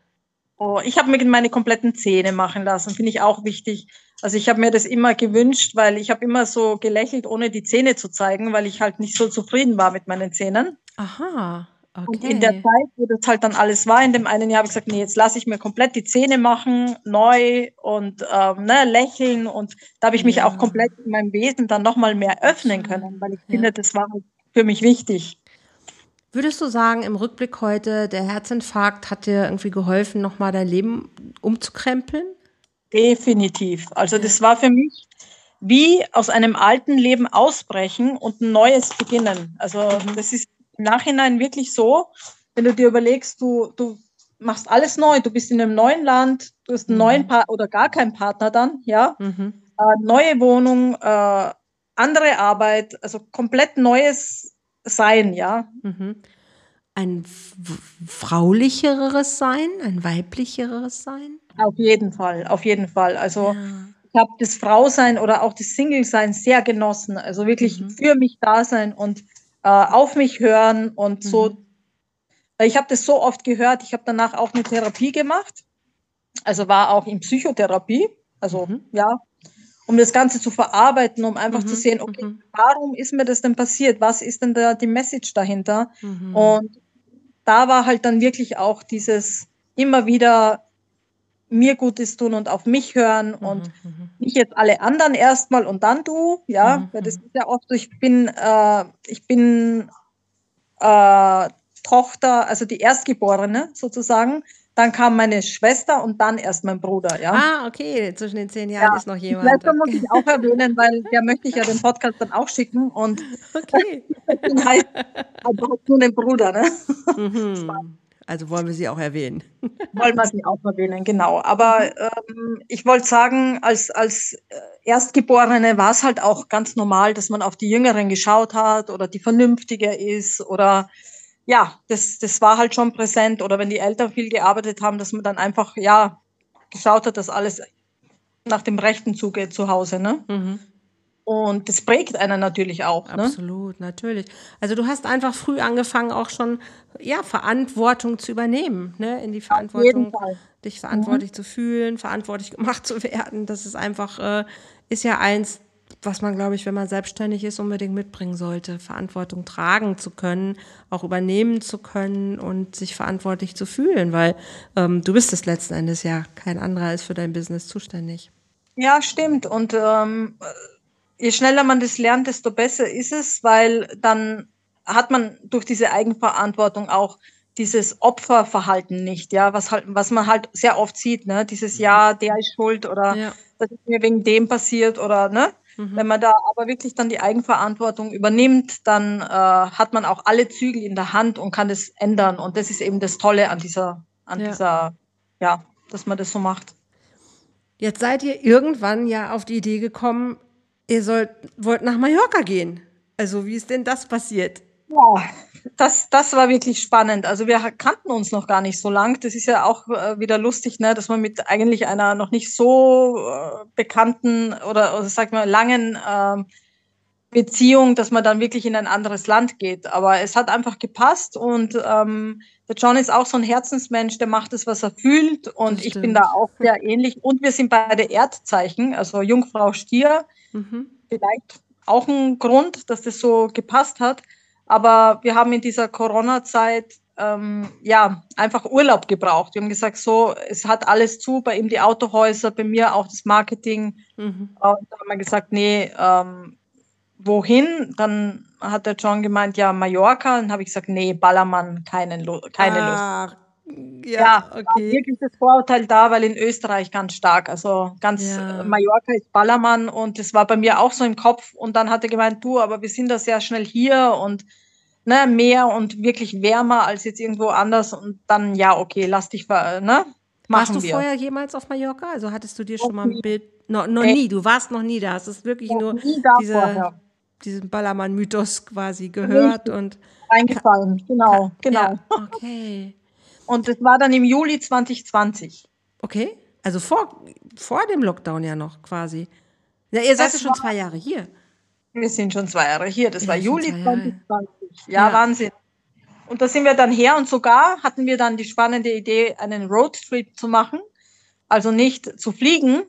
Oh, ich habe mir meine kompletten Zähne machen lassen, finde ich auch wichtig. Also ich habe mir das immer gewünscht, weil ich habe immer so gelächelt, ohne die Zähne zu zeigen, weil ich halt nicht so zufrieden war mit meinen Zähnen. Aha. Okay. Und in der Zeit, wo das halt dann alles war, in dem einen Jahr habe ich gesagt, nee, jetzt lasse ich mir komplett die Zähne machen, neu und ähm, ne, lächeln. Und da habe ich mich ja. auch komplett in meinem Wesen dann nochmal mehr öffnen können, weil ich ja. finde, das war halt für mich wichtig. Würdest du sagen, im Rückblick heute, der Herzinfarkt hat dir irgendwie geholfen, nochmal dein Leben umzukrempeln? Definitiv. Also das war für mich wie aus einem alten Leben ausbrechen und ein neues beginnen. Also das ist im Nachhinein wirklich so, wenn du dir überlegst, du, du machst alles neu, du bist in einem neuen Land, du hast einen mhm. neuen Partner oder gar keinen Partner dann, ja, mhm. äh, neue Wohnung, äh, andere Arbeit, also komplett neues Sein, ja. Mhm. Ein fraulicheres Sein, ein weiblicheres Sein? Auf jeden Fall, auf jeden Fall. Also ja. ich habe das Frausein oder auch das Single-Sein sehr genossen. Also wirklich mhm. für mich da sein und äh, auf mich hören und mhm. so. Ich habe das so oft gehört. Ich habe danach auch eine Therapie gemacht. Also war auch in Psychotherapie. Also mhm. ja, um das Ganze zu verarbeiten, um einfach zu mhm, sehen, okay, mhm. warum ist mir das denn passiert? Was ist denn da die Message dahinter? Mhm. Und da war halt dann wirklich auch dieses immer wieder mir Gutes tun und auf mich hören mhm, und mhm. nicht jetzt alle anderen erstmal und dann du, ja, mhm. weil das ist ja oft, ich bin, äh, ich bin äh, Tochter, also die Erstgeborene sozusagen. Dann kam meine Schwester und dann erst mein Bruder, ja. Ah, okay, zwischen den zehn Jahren ja, ist noch jemand. Schwester okay. muss ich auch erwähnen, weil der möchte ich ja den Podcast dann auch schicken und okay. heißt, also nur den Bruder, ne? Mhm. Also wollen wir sie auch erwähnen. Wollen wir sie auch erwähnen, genau. Aber ähm, ich wollte sagen, als, als äh, Erstgeborene war es halt auch ganz normal, dass man auf die Jüngeren geschaut hat oder die vernünftiger ist oder ja, das, das war halt schon präsent. Oder wenn die Eltern viel gearbeitet haben, dass man dann einfach, ja, geschaut hat, dass alles nach dem Rechten zugeht zu Hause. Ne? Mhm. Und das prägt einen natürlich auch. Ne? Absolut, natürlich. Also du hast einfach früh angefangen, auch schon ja, Verantwortung zu übernehmen, ne? in die Verantwortung, dich verantwortlich mhm. zu fühlen, verantwortlich gemacht zu werden. Das ist einfach, äh, ist ja eins, was man, glaube ich, wenn man selbstständig ist, unbedingt mitbringen sollte. Verantwortung tragen zu können, auch übernehmen zu können und sich verantwortlich zu fühlen, weil ähm, du bist es letzten Endes ja. Kein anderer ist für dein Business zuständig. Ja, stimmt. Und ähm, je schneller man das lernt, desto besser ist es, weil dann hat man durch diese Eigenverantwortung auch dieses Opferverhalten nicht, ja, was halt, was man halt sehr oft sieht, ne, dieses Ja, der ist schuld oder ja. das ist mir wegen dem passiert oder ne, mhm. wenn man da aber wirklich dann die Eigenverantwortung übernimmt, dann äh, hat man auch alle Zügel in der Hand und kann das ändern und das ist eben das Tolle an dieser, an ja. dieser, ja, dass man das so macht. Jetzt seid ihr irgendwann ja auf die Idee gekommen, ihr sollt, wollt nach Mallorca gehen. Also wie ist denn das passiert? Ja, das, das war wirklich spannend. Also wir kannten uns noch gar nicht so lang. Das ist ja auch äh, wieder lustig, ne, dass man mit eigentlich einer noch nicht so äh, bekannten oder, oder sag mal langen äh, Beziehung, dass man dann wirklich in ein anderes Land geht. Aber es hat einfach gepasst und ähm, der John ist auch so ein Herzensmensch, der macht es, was er fühlt und ich bin da auch sehr ähnlich. Und wir sind beide Erdzeichen, also Jungfrau Stier. Mhm. Vielleicht auch ein Grund, dass das so gepasst hat. Aber wir haben in dieser Corona-Zeit ähm, ja einfach Urlaub gebraucht. Wir haben gesagt, so, es hat alles zu, bei ihm die Autohäuser, bei mir auch das Marketing. Mhm. Und da haben wir gesagt, nee, ähm, wohin? Dann hat der John gemeint, ja, Mallorca. Dann habe ich gesagt, nee, Ballermann, keinen, keine ah, Lust. Ja, ja okay. wirklich das Vorurteil da, weil in Österreich ganz stark, also ganz ja. Mallorca ist Ballermann und das war bei mir auch so im Kopf und dann hat er gemeint, du, aber wir sind da sehr schnell hier und ne, mehr und wirklich wärmer als jetzt irgendwo anders und dann ja, okay, lass dich ne? Warst du wir. vorher jemals auf Mallorca? Also hattest du dir schon mal ein Bild? No, noch nie, du warst noch nie da. Es ist wirklich noch nur diese, diesen Ballermann-Mythos quasi gehört und eingefallen. Genau, genau. Ja, okay. Und das war dann im Juli 2020. Okay, also vor, vor dem Lockdown ja noch quasi. Ja, ihr seid ja schon zwei Jahre hier. Wir sind schon zwei Jahre hier. Das ja, war Juli 2020. Ja, ja, Wahnsinn. Und da sind wir dann her und sogar hatten wir dann die spannende Idee, einen Roadtrip zu machen. Also nicht zu fliegen,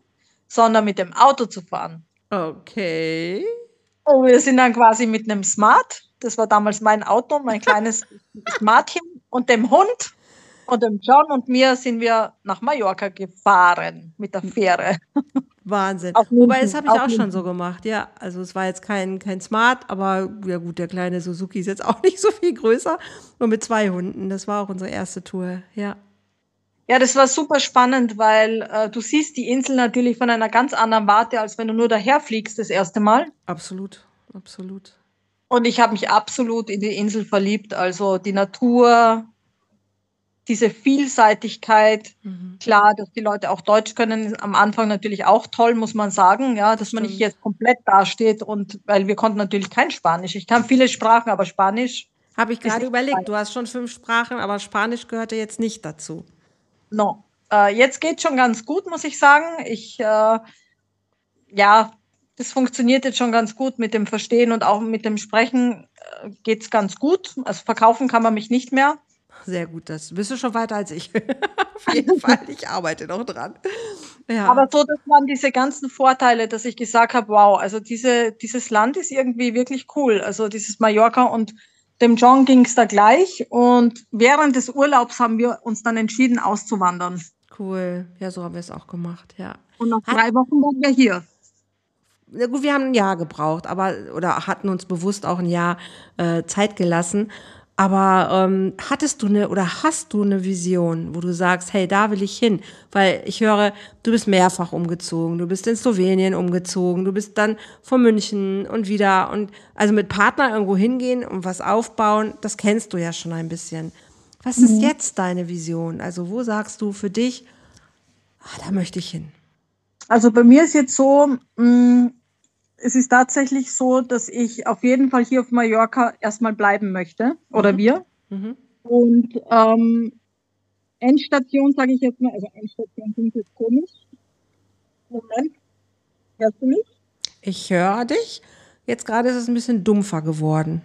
sondern mit dem Auto zu fahren. Okay. Und wir sind dann quasi mit einem Smart, das war damals mein Auto, mein kleines Smartchen und dem Hund und dem John und mir sind wir nach Mallorca gefahren mit der Fähre. Wahnsinn. Wobei, das habe ich auch schon so gemacht, ja. Also es war jetzt kein, kein Smart, aber ja gut, der kleine Suzuki ist jetzt auch nicht so viel größer. Nur mit zwei Hunden. Das war auch unsere erste Tour, ja. Ja, das war super spannend, weil äh, du siehst die Insel natürlich von einer ganz anderen Warte, als wenn du nur daher fliegst das erste Mal. Absolut, absolut. Und ich habe mich absolut in die Insel verliebt. Also die Natur, diese Vielseitigkeit. Mhm. Klar, dass die Leute auch Deutsch können, am Anfang natürlich auch toll, muss man sagen, ja, dass Stimmt. man nicht jetzt komplett dasteht und weil wir konnten natürlich kein Spanisch. Ich kann viele Sprachen, aber Spanisch. Habe ich gerade überlegt, du hast schon fünf Sprachen, aber Spanisch gehörte jetzt nicht dazu. No. Äh, jetzt geht schon ganz gut, muss ich sagen. Ich, äh, ja, das funktioniert jetzt schon ganz gut mit dem Verstehen und auch mit dem Sprechen äh, geht es ganz gut. Also verkaufen kann man mich nicht mehr. Sehr gut, das bist du schon weiter als ich. Auf jeden Fall, ich arbeite noch dran. Ja. Aber so, das waren diese ganzen Vorteile, dass ich gesagt habe, wow, also diese, dieses Land ist irgendwie wirklich cool. Also dieses Mallorca und dem John ging es da gleich und während des Urlaubs haben wir uns dann entschieden, auszuwandern. Cool, ja, so haben wir es auch gemacht, ja. Und nach drei Wochen waren wir hier. Na gut, wir haben ein Jahr gebraucht, aber oder hatten uns bewusst auch ein Jahr äh, Zeit gelassen. Aber ähm, hattest du eine oder hast du eine Vision, wo du sagst, hey, da will ich hin? Weil ich höre, du bist mehrfach umgezogen, du bist in Slowenien umgezogen, du bist dann von München und wieder und also mit Partner irgendwo hingehen und was aufbauen, das kennst du ja schon ein bisschen. Was mhm. ist jetzt deine Vision? Also wo sagst du für dich, ah, da möchte ich hin? Also bei mir ist jetzt so, mh, mm, es ist tatsächlich so, dass ich auf jeden Fall hier auf Mallorca erstmal bleiben möchte oder mhm. wir. Mhm. Und ähm, Endstation sage ich jetzt mal, also Endstation klingt jetzt komisch. Moment, hörst du mich? Ich höre dich. Jetzt gerade ist es ein bisschen dumpfer geworden.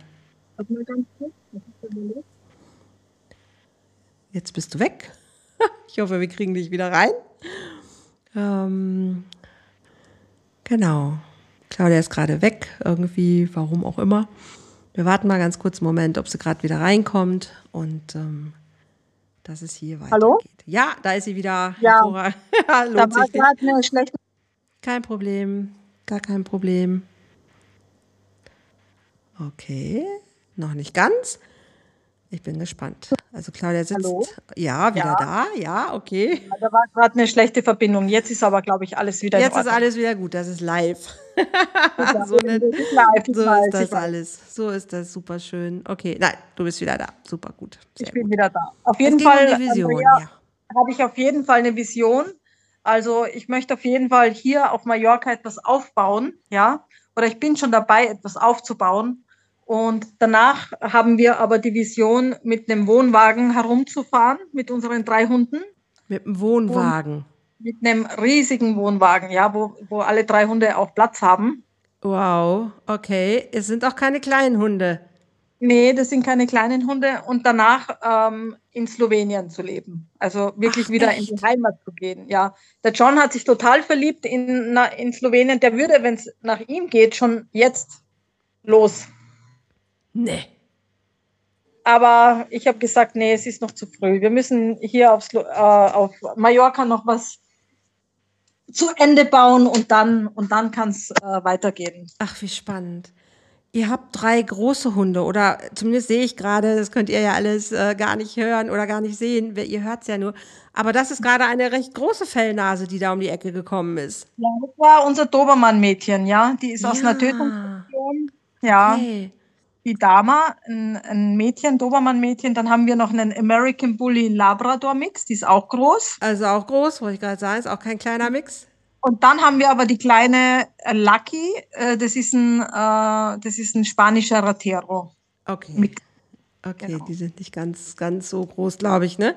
Jetzt bist du weg. Ich hoffe, wir kriegen dich wieder rein. Ähm, genau. Claudia ist gerade weg, irgendwie, warum auch immer. Wir warten mal ganz kurz einen Moment, ob sie gerade wieder reinkommt und ähm, dass es hier weitergeht. Hallo? Ja, da ist sie wieder. Ja, da war gerade eine schlechte. Kein Problem, gar kein Problem. Okay, noch nicht ganz. Ich bin gespannt. Also Claudia sitzt. Hallo? Ja, wieder ja. da. Ja, okay. Ja, da war gerade eine schlechte Verbindung. Jetzt ist aber, glaube ich, alles wieder Jetzt ist alles wieder gut. Das ist live. so, eine, ist live, so ist das alles. So ist das super schön. Okay, nein, du bist wieder da. Super gut. Sehr ich bin gut. wieder da. Auf jeden Fall um ja. habe ich auf jeden Fall eine Vision. Also ich möchte auf jeden Fall hier auf Mallorca etwas aufbauen, ja. Oder ich bin schon dabei, etwas aufzubauen. Und danach haben wir aber die Vision, mit einem Wohnwagen herumzufahren, mit unseren drei Hunden. Mit einem Wohnwagen? Und mit einem riesigen Wohnwagen, ja, wo, wo alle drei Hunde auch Platz haben. Wow, okay. Es sind auch keine kleinen Hunde. Nee, das sind keine kleinen Hunde. Und danach ähm, in Slowenien zu leben. Also wirklich Ach, wieder echt? in die Heimat zu gehen. Ja, der John hat sich total verliebt in, in Slowenien. Der würde, wenn es nach ihm geht, schon jetzt los. Nee. Aber ich habe gesagt, nee, es ist noch zu früh. Wir müssen hier aufs, äh, auf Mallorca noch was zu Ende bauen und dann, und dann kann es äh, weitergehen. Ach, wie spannend. Ihr habt drei große Hunde oder zumindest sehe ich gerade, das könnt ihr ja alles äh, gar nicht hören oder gar nicht sehen, ihr hört es ja nur. Aber das ist gerade eine recht große Fellnase, die da um die Ecke gekommen ist. Ja, das war unser Dobermann-Mädchen, ja. Die ist aus ja. einer Tötungsstation. Ja. Okay die Dama, ein, ein Mädchen, Dobermann-Mädchen. Dann haben wir noch einen American Bully Labrador Mix, die ist auch groß. Also auch groß, wollte ich gerade sagen, ist auch kein kleiner Mix. Und dann haben wir aber die kleine Lucky, äh, das, ist ein, äh, das ist ein spanischer Ratero. Okay. Mix. Okay, genau. die sind nicht ganz, ganz so groß, glaube ich, ne?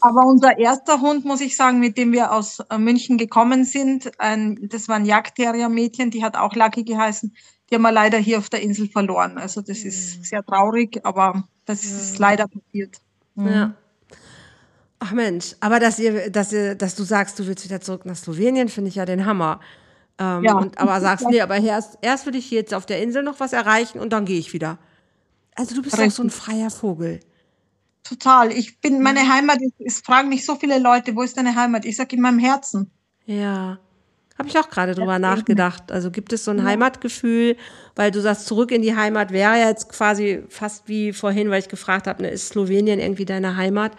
Aber unser erster Hund, muss ich sagen, mit dem wir aus äh, München gekommen sind, ein, das war ein Jagdterrier-Mädchen, die hat auch Lucky geheißen die haben wir leider hier auf der Insel verloren. Also das ist mhm. sehr traurig, aber das ist leider passiert. Mhm. Ja. Ach Mensch, aber dass ihr, dass ihr, dass du sagst, du willst wieder zurück nach Slowenien, finde ich ja den Hammer. Ähm, ja. Und, aber sagst, nee, aber erst, erst will ich hier jetzt auf der Insel noch was erreichen und dann gehe ich wieder. Also du bist doch so ein freier Vogel. Total. Ich bin, meine Heimat, es fragen mich so viele Leute, wo ist deine Heimat? Ich sage in meinem Herzen. Ja. Habe ich auch gerade drüber nachgedacht. Also gibt es so ein ja. Heimatgefühl, weil du sagst, zurück in die Heimat wäre jetzt quasi fast wie vorhin, weil ich gefragt habe, ne, ist Slowenien irgendwie deine Heimat?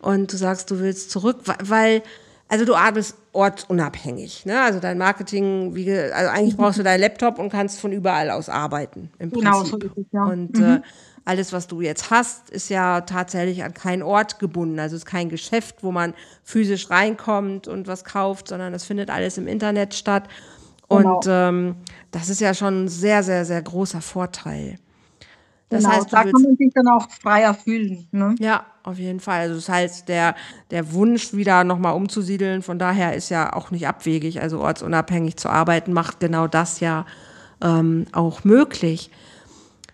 Und du sagst, du willst zurück, weil, also du arbeitest ortsunabhängig. Ne? Also dein Marketing, wie, also eigentlich brauchst du deinen Laptop und kannst von überall aus arbeiten. Im Prinzip. Genau, so ist es, ja. Und mhm. äh, alles, was du jetzt hast, ist ja tatsächlich an keinen Ort gebunden. Also es ist kein Geschäft, wo man physisch reinkommt und was kauft, sondern es findet alles im Internet statt. Genau. Und ähm, das ist ja schon ein sehr, sehr, sehr großer Vorteil. Das genau, heißt, da kann man sich dann auch freier fühlen. Ne? Ja, auf jeden Fall. Also das heißt, der, der Wunsch, wieder nochmal umzusiedeln, von daher ist ja auch nicht abwegig. Also ortsunabhängig zu arbeiten, macht genau das ja ähm, auch möglich.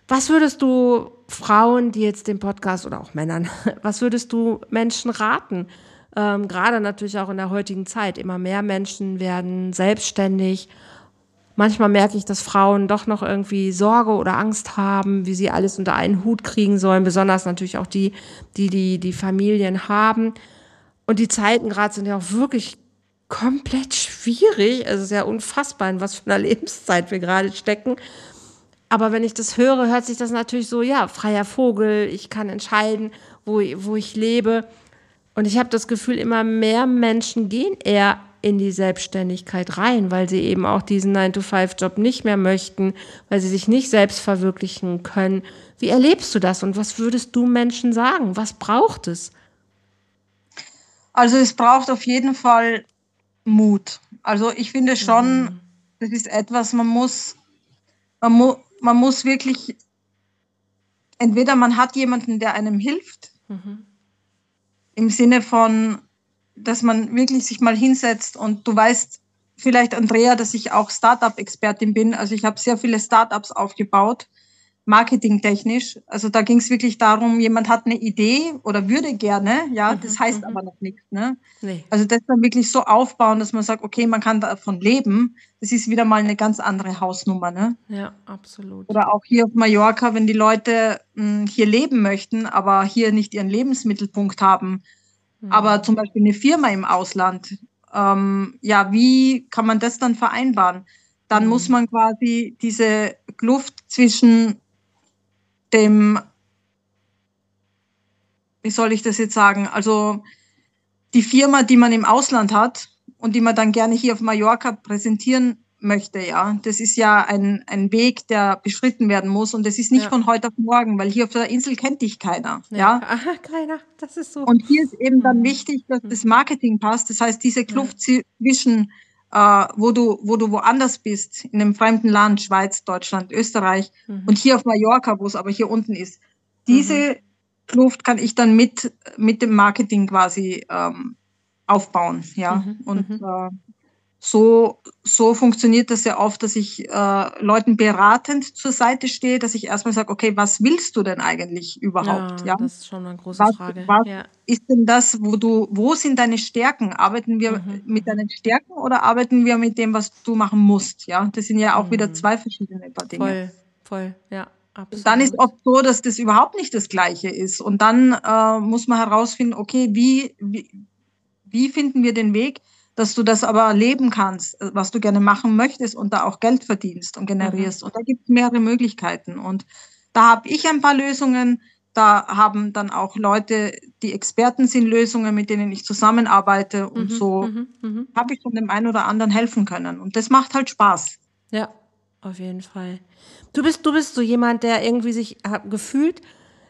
Was würdest du Frauen, die jetzt den Podcast oder auch Männern, was würdest du Menschen raten? Ähm, gerade natürlich auch in der heutigen Zeit. Immer mehr Menschen werden selbstständig. Manchmal merke ich, dass Frauen doch noch irgendwie Sorge oder Angst haben, wie sie alles unter einen Hut kriegen sollen. Besonders natürlich auch die, die die, die Familien haben. Und die Zeiten gerade sind ja auch wirklich komplett schwierig. Also es ist ja unfassbar, in was für einer Lebenszeit wir gerade stecken. Aber wenn ich das höre, hört sich das natürlich so, ja, freier Vogel, ich kann entscheiden, wo, wo ich lebe. Und ich habe das Gefühl, immer mehr Menschen gehen eher in die Selbstständigkeit rein, weil sie eben auch diesen 9-to-5-Job nicht mehr möchten, weil sie sich nicht selbst verwirklichen können. Wie erlebst du das und was würdest du Menschen sagen? Was braucht es? Also es braucht auf jeden Fall Mut. Also ich finde schon, mhm. das ist etwas, man muss, man, mu man muss wirklich, entweder man hat jemanden, der einem hilft, mhm. im Sinne von, dass man wirklich sich mal hinsetzt und du weißt vielleicht, Andrea, dass ich auch Startup-Expertin bin. Also ich habe sehr viele Startups aufgebaut marketingtechnisch. Also da ging es wirklich darum, jemand hat eine Idee oder würde gerne, ja, mhm, das heißt mhm. aber noch nichts. Ne? Nee. Also das dann wirklich so aufbauen, dass man sagt, okay, man kann davon leben, das ist wieder mal eine ganz andere Hausnummer. Ne? Ja, absolut. Oder auch hier auf Mallorca, wenn die Leute mh, hm, hier leben möchten, aber hier nicht ihren Lebensmittelpunkt haben, mhm. aber zum Beispiel eine Firma im Ausland, ähm, ja, wie kann man das dann vereinbaren? Dann mhm. muss man quasi diese Kluft zwischen dem, wie soll ich das jetzt sagen, also die Firma, die man im Ausland hat und die man dann gerne hier auf Mallorca präsentieren möchte, ja, das ist ja ein, ein Weg, der beschritten werden muss und das ist nicht ja. von heute auf morgen, weil hier auf der Insel kennt dich keiner, ja. ja? Aha, keiner, das ist so. Und hier ist eben dann mhm. wichtig, dass das Marketing passt, das heißt, diese Kluft ja. zwischen wo du, wo du woanders bist, in einem fremden Land, Schweiz, Deutschland, Österreich mhm. und hier auf Mallorca, wo es aber hier unten ist. Diese mhm. Kluft kann ich dann mit, mit dem Marketing quasi ähm, aufbauen, ja. Mhm. Und mhm. äh, so, so funktioniert das ja oft, dass ich äh, Leuten beratend zur Seite stehe, dass ich erstmal sage, okay, was willst du denn eigentlich überhaupt? Ja, ja? das ist schon eine große was, Frage. Was ja. ist denn das, wo du, wo sind deine Stärken? Arbeiten wir mhm. mit deinen Stärken oder arbeiten wir mit dem, was du machen musst? Ja, das sind ja auch mhm. wieder zwei verschiedene Dinge. Voll, voll, ja. Absolut. Dann ist oft so, dass das überhaupt nicht das Gleiche ist. Und dann äh, muss man herausfinden, okay, wie, wie, wie finden wir den Weg, dass du das aber leben kannst, äh, was du gerne machen möchtest und da auch Geld verdienst und generierst. Mhm. Und da gibt es mehrere Möglichkeiten. Und da habe ich ein paar Lösungen. Da haben dann auch Leute, die Experten sind, Lösungen, mit denen ich zusammenarbeite. Und mhm, so mhm, mhm. habe ich schon dem einen oder anderen helfen können. Und das macht halt Spaß. Ja, auf jeden Fall. Du bist, du bist so jemand, der irgendwie sich gefühlt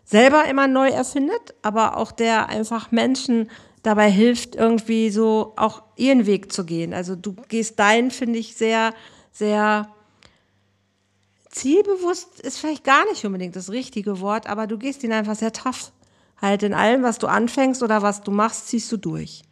selber immer neu erfindet, aber auch der einfach Menschen dabei hilft, irgendwie so auch ihren Weg zu gehen. Also du gehst deinen, finde ich, sehr, sehr zielbewusst, ist vielleicht gar nicht unbedingt das richtige Wort, aber du gehst ihn einfach sehr tough. Halt in allem, was du anfängst oder was du machst, ziehst du durch.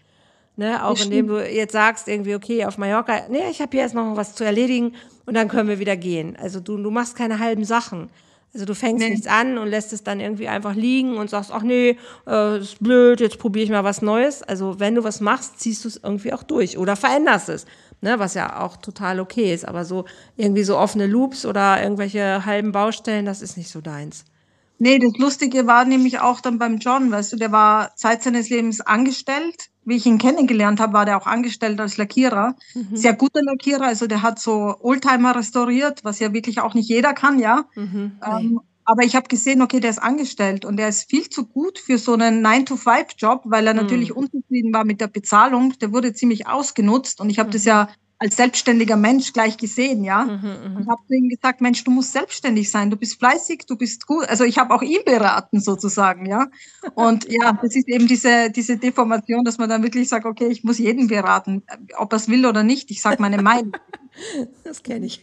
Ne, auch indem du jetzt sagst, irgendwie, okay, auf Mallorca, nee, ich habe hier erst noch was zu erledigen und dann können wir wieder gehen. Also du, du machst keine halben Sachen. Also du fängst nee. nichts an und lässt es dann irgendwie einfach liegen und sagst, ach nee, äh, ist blöd, jetzt probiere ich mal was Neues. Also wenn du was machst, ziehst du es irgendwie auch durch oder veränderst es, ne, was ja auch total okay ist. Aber so irgendwie so offene Loops oder irgendwelche halben Baustellen, das ist nicht so deins. Nee, das Lustige war nämlich auch dann beim John, weißt du, der war Zeit seines Lebens angestellt. Wie ich ihn kennengelernt habe, war der auch angestellt als Lackierer. Mhm. Sehr guter Lackierer, also der hat so Oldtimer restauriert, was ja wirklich auch nicht jeder kann, ja. Mhm, ähm, aber ich habe gesehen, okay, der ist angestellt und der ist viel zu gut für so einen 9-to-5-Job, weil er mhm. natürlich unzufrieden war mit der Bezahlung. Der wurde ziemlich ausgenutzt und ich habe mhm. das ja als selbstständiger Mensch gleich gesehen, ja. Mhm, mhm, und habe zu ihm gesagt, Mensch, du musst selbstständig sein, du bist fleißig, du bist gut. Also ich habe auch ihn beraten sozusagen, ja. Und ja, das ist eben diese, diese Deformation, dass man dann wirklich sagt, okay, ich muss jeden beraten, ob er es will oder nicht. Ich sage meine Meinung. Das kenne ich.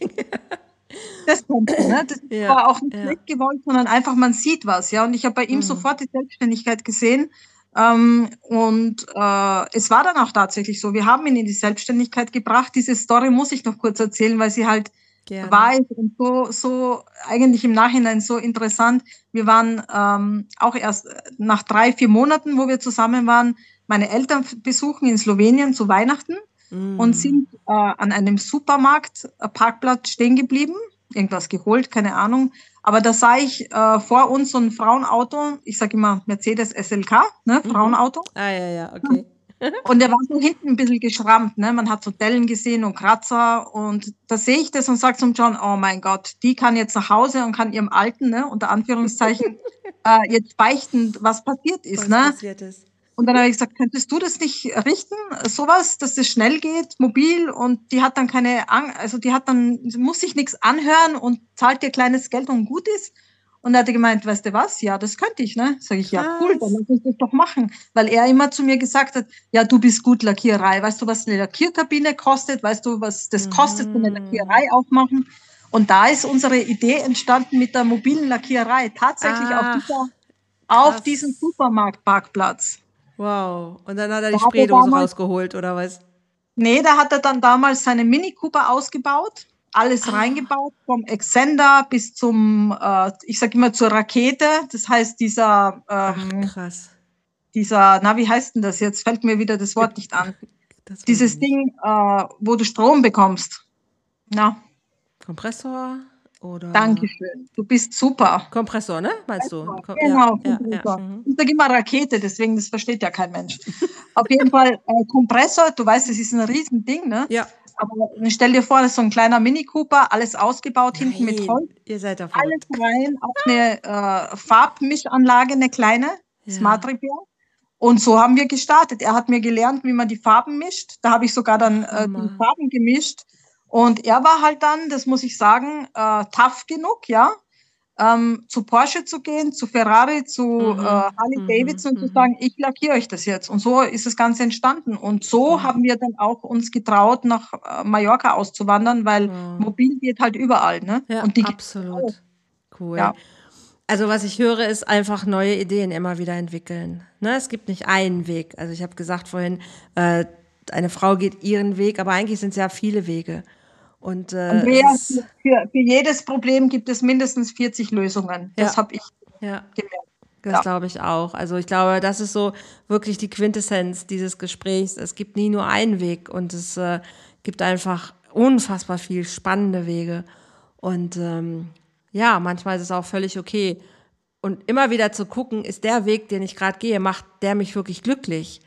Das kommt, ne? Das ja, war auch nicht ja. gewollt, sondern einfach, man sieht was, ja. Und ich habe bei ihm mhm. sofort die Selbstständigkeit gesehen ähm, und äh, es war dann auch tatsächlich so. Wir haben ihn in die Selbstständigkeit gebracht. Diese Story muss ich noch kurz erzählen, weil sie halt Gerne. war und so, so eigentlich im Nachhinein so interessant. Wir waren ähm, auch erst nach drei, vier Monaten, wo wir zusammen waren, meine Eltern besuchen in Slowenien zu Weihnachten mm. und sind äh, an einem Supermarkt äh, Parkplatz stehen geblieben, irgendwas geholt, keine Ahnung. Aber da sah ich äh, vor uns so ein Frauenauto, ich sage immer Mercedes SLK, ne, mhm. Frauenauto. Ah, ja, ja, okay. Und der war so hinten ein bisschen geschrammt, ne? Man hat so Dellen gesehen und Kratzer. Und da sehe ich das und sage zum John, oh mein Gott, die kann jetzt nach Hause und kann ihrem Alten, ne, unter Anführungszeichen, äh, jetzt beichten, was passiert ist. Was ne? passiert ist. Und dann habe ich gesagt, könntest du das nicht richten? Sowas, dass das schnell geht, mobil und die hat dann keine Angst, also die hat dann, muss sich nichts anhören und zahlt dir kleines Geld und gut ist. Und er hatte gemeint, weißt du was? Ja, das könnte ich, ne? Sag ich, ja, cool, dann lass uns das doch machen. Weil er immer zu mir gesagt hat, ja, du bist gut Lackiererei. Weißt du, was eine Lackierkabine kostet? Weißt du, was das kostet, mhm. eine Lackiererei aufmachen? Und da ist unsere Idee entstanden mit der mobilen Lackiererei. Tatsächlich Ach, auf, dieser, auf diesem Supermarktparkplatz. Wow. Und dann hat er die da Spraydose rausgeholt, oder was? Nee, da hat er dann damals seine Mini Cooper ausgebaut, alles ah. reingebaut, vom Exzender bis zum, äh, ich sag immer zur Rakete. Das heißt, dieser, ähm, Ach, krass. dieser, na, wie heißt denn das jetzt? Fällt mir wieder das Wort nicht an. Dieses Ding, äh, wo du Strom bekommst. Na. Kompressor? Oder Dankeschön. Du bist super. Kompressor, ne? Meinst du? Kom genau. Ja, ja, ja. Mhm. Ich sage immer Rakete, deswegen, das versteht ja kein Mensch. Auf jeden Fall äh, Kompressor, du weißt, das ist ein Riesending, ne? Ja. Aber stell dir vor, das ist so ein kleiner Mini Cooper, alles ausgebaut Nein, hinten mit Holz. Ihr seid da Alles rein, auch eine äh, Farbmischanlage, eine kleine, Smart Repair. Und so haben wir gestartet. Er hat mir gelernt, wie man die Farben mischt. Da habe ich sogar dann äh, die Farben gemischt. Und er war halt dann, das muss ich sagen, äh, tough genug, ja, ähm, zu Porsche zu gehen, zu Ferrari, zu mhm. äh, Harley mhm. Davidson mhm. und zu sagen, ich lackiere euch das jetzt. Und so ist das Ganze entstanden. Und so mhm. haben wir dann auch uns getraut, nach äh, Mallorca auszuwandern, weil mobil geht halt überall. Ne? Ja, und die absolut. Cool. Ja. Also was ich höre, ist einfach neue Ideen immer wieder entwickeln. Ne? Es gibt nicht einen Weg. Also ich habe gesagt vorhin, äh, eine Frau geht ihren Weg, aber eigentlich sind es ja viele Wege. Und, äh, Andrea, für, für, jedes Problem gibt es mindestens 40 Lösungen. Das ja. habe ich ja. gemerkt. Das ja. glaube ich auch. Also ich glaube, das ist so wirklich die Quintessenz dieses Gesprächs. Es gibt nie nur einen Weg und es äh, gibt einfach unfassbar viel spannende Wege. Und ähm, ja, manchmal ist es auch völlig okay. Und immer wieder zu gucken, ist der Weg, den ich gerade gehe, macht der mich wirklich glücklich?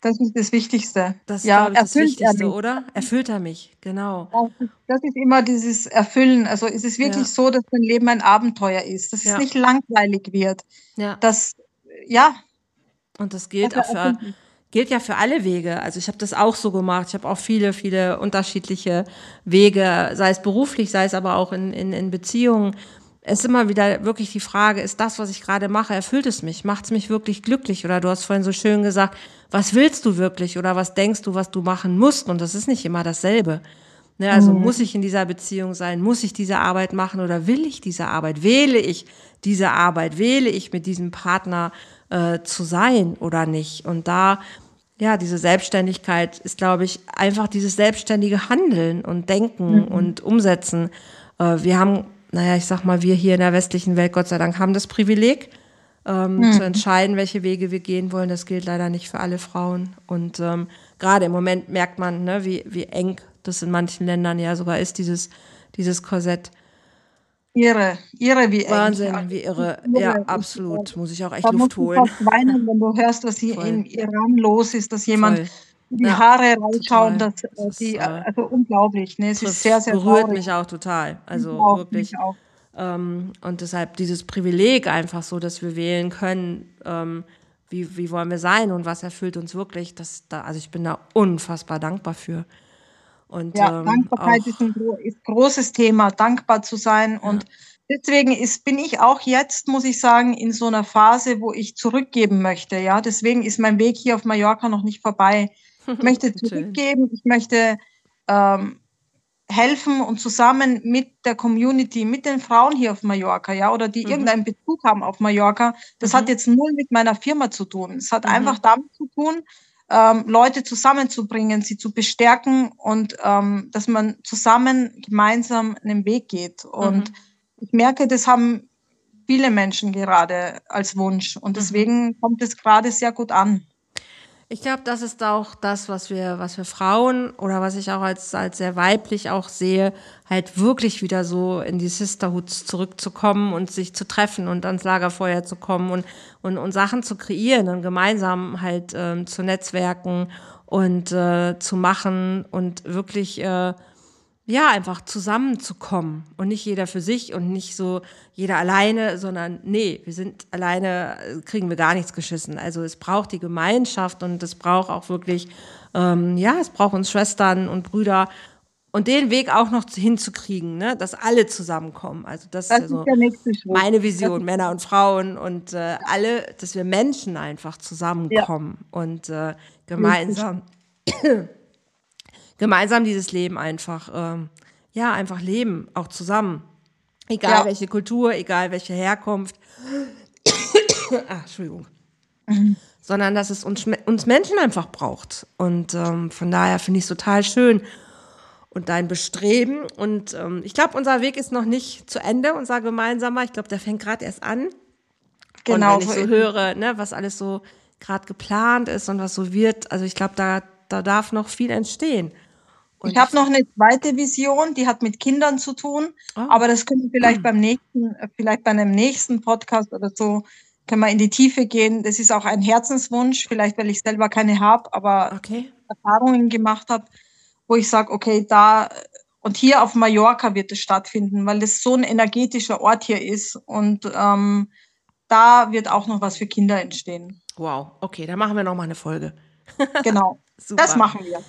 Das ist das Wichtigste. Das ist, ja, ich, das Wichtigste, oder? Erfüllt er mich, genau. Das ist, ist, immer dieses Erfüllen. Also ist es wirklich ja. so, dass dein Leben ein Abenteuer ist, dass ja. es nicht langweilig wird. Ja. Das, ja. Und das gilt auch für, gilt ja für alle Wege. Also ich habe das auch so gemacht. Ich habe auch viele, viele unterschiedliche Wege, sei es beruflich, sei es aber auch in, in, in Beziehungen es ist immer wieder wirklich die Frage, ist das, was ich gerade mache, erfüllt es mich? Macht es mich wirklich glücklich? Oder du hast vorhin so schön gesagt, was willst du wirklich? Oder was denkst du, was du machen musst? Und das ist nicht immer dasselbe. Ne, also mhm. muss ich in dieser Beziehung sein? Muss ich diese Arbeit machen? Oder will ich diese Arbeit? Wähle ich diese Arbeit? Wähle ich mit diesem Partner äh, zu sein oder nicht? Und da ja, diese Selbstständigkeit ist, glaube ich, einfach dieses selbstständige Handeln und Denken mhm. und Umsetzen. Äh, wir haben naja, ich sag mal, wir hier in der westlichen Welt, Gott sei Dank, haben das Privileg, ähm, mhm. zu entscheiden, welche Wege wir gehen wollen. Das gilt leider nicht für alle Frauen. Und ähm, gerade im Moment merkt man, ne, wie, wie eng das in manchen Ländern ja sogar ist, dieses, dieses Korsett. Irre, irre wie eng. Wahnsinn, wie irre. Ja, absolut. Muss ich auch echt da Luft musst holen. Du fast weinen, wenn du hörst, was hier Voll. im Iran los ist, dass jemand Voll. Die Ja, Haare rausschauen, total. dass äh, Das die, ist, äh, also unglaublich, ne? Es Das ist sehr, sehr berührt traurig. mich auch total. Also Auch, wirklich. Ähm, und deshalb dieses Privileg einfach so, dass wir wählen können, ähm, wie, wie wollen wir sein und was erfüllt uns wirklich. Das, da, also ich bin da unfassbar dankbar für. Und, Ja, ähm, Dankbarkeit ist ein ist großes Thema, dankbar zu sein. Und deswegen ist, bin ich auch jetzt, muss ich sagen, in so einer Phase, wo ich zurückgeben möchte. Ja, deswegen ist mein Weg hier auf Mallorca noch nicht vorbei. Ich möchte zurückgeben, ich möchte ähm, helfen und zusammen mit der Community, mit den Frauen hier auf Mallorca, ja, oder die Mhm. irgendeinen Bezug haben auf Mallorca. Das Mhm. hat jetzt null mit meiner Firma zu tun. Es hat Mhm. einfach damit zu tun, ähm, Leute zusammenzubringen, sie zu bestärken und ähm, dass man zusammen gemeinsam einen Weg geht. Und Mhm. ich merke, das haben viele Menschen gerade als Wunsch und Mhm. deswegen kommt es gerade sehr gut an. Ich glaube, das ist auch das, was wir, was wir Frauen oder was ich auch als, als sehr weiblich auch sehe, halt wirklich wieder so in die Sisterhoods zurückzukommen und sich zu treffen und ans Lagerfeuer zu kommen und, und, und Sachen zu kreieren und gemeinsam halt ähm, zu netzwerken und äh, zu machen und wirklich äh, ja, einfach zusammenzukommen und nicht jeder für sich und nicht so jeder alleine, sondern nee, wir sind alleine, kriegen wir gar nichts geschissen. Also es braucht die Gemeinschaft und es braucht auch wirklich, ähm, ja, es braucht uns Schwestern und Brüder und den Weg auch noch hinzukriegen, ne, dass alle zusammenkommen. Also das, Das ist ja so ist meine Vision, Männer und Frauen und äh, alle, dass wir Menschen einfach zusammenkommen und äh, gemeinsam gemeinsam dieses Leben einfach, ähm, ja, einfach leben, auch zusammen. Egal Ja. welche Kultur, egal welche Herkunft. ah, Entschuldigung. Sondern dass es uns, uns Menschen einfach braucht. Und ähm, von daher finde ich es total schön. Und dein Bestreben. Und ähm, ich glaube, unser Weg ist noch nicht zu Ende, unser gemeinsamer. Ich glaube, der fängt gerade erst an. Genau und wenn ich so höre, ne, was alles so gerade geplant ist und was so wird, also ich glaube, da, da darf noch viel entstehen. Und Ich habe noch eine zweite Vision, die hat mit Kindern zu tun, Oh. aber das können wir vielleicht beim nächsten, vielleicht bei einem nächsten Podcast oder so, können wir in die Tiefe gehen. Das ist auch ein Herzenswunsch, vielleicht weil ich selber keine habe, aber Okay. Erfahrungen gemacht habe, wo ich sage, okay, da und hier auf Mallorca wird es stattfinden, weil das so ein energetischer Ort hier ist und ähm, da wird auch noch was für Kinder entstehen. Wow. Okay, dann machen wir noch mal eine Folge. Genau, das machen wir.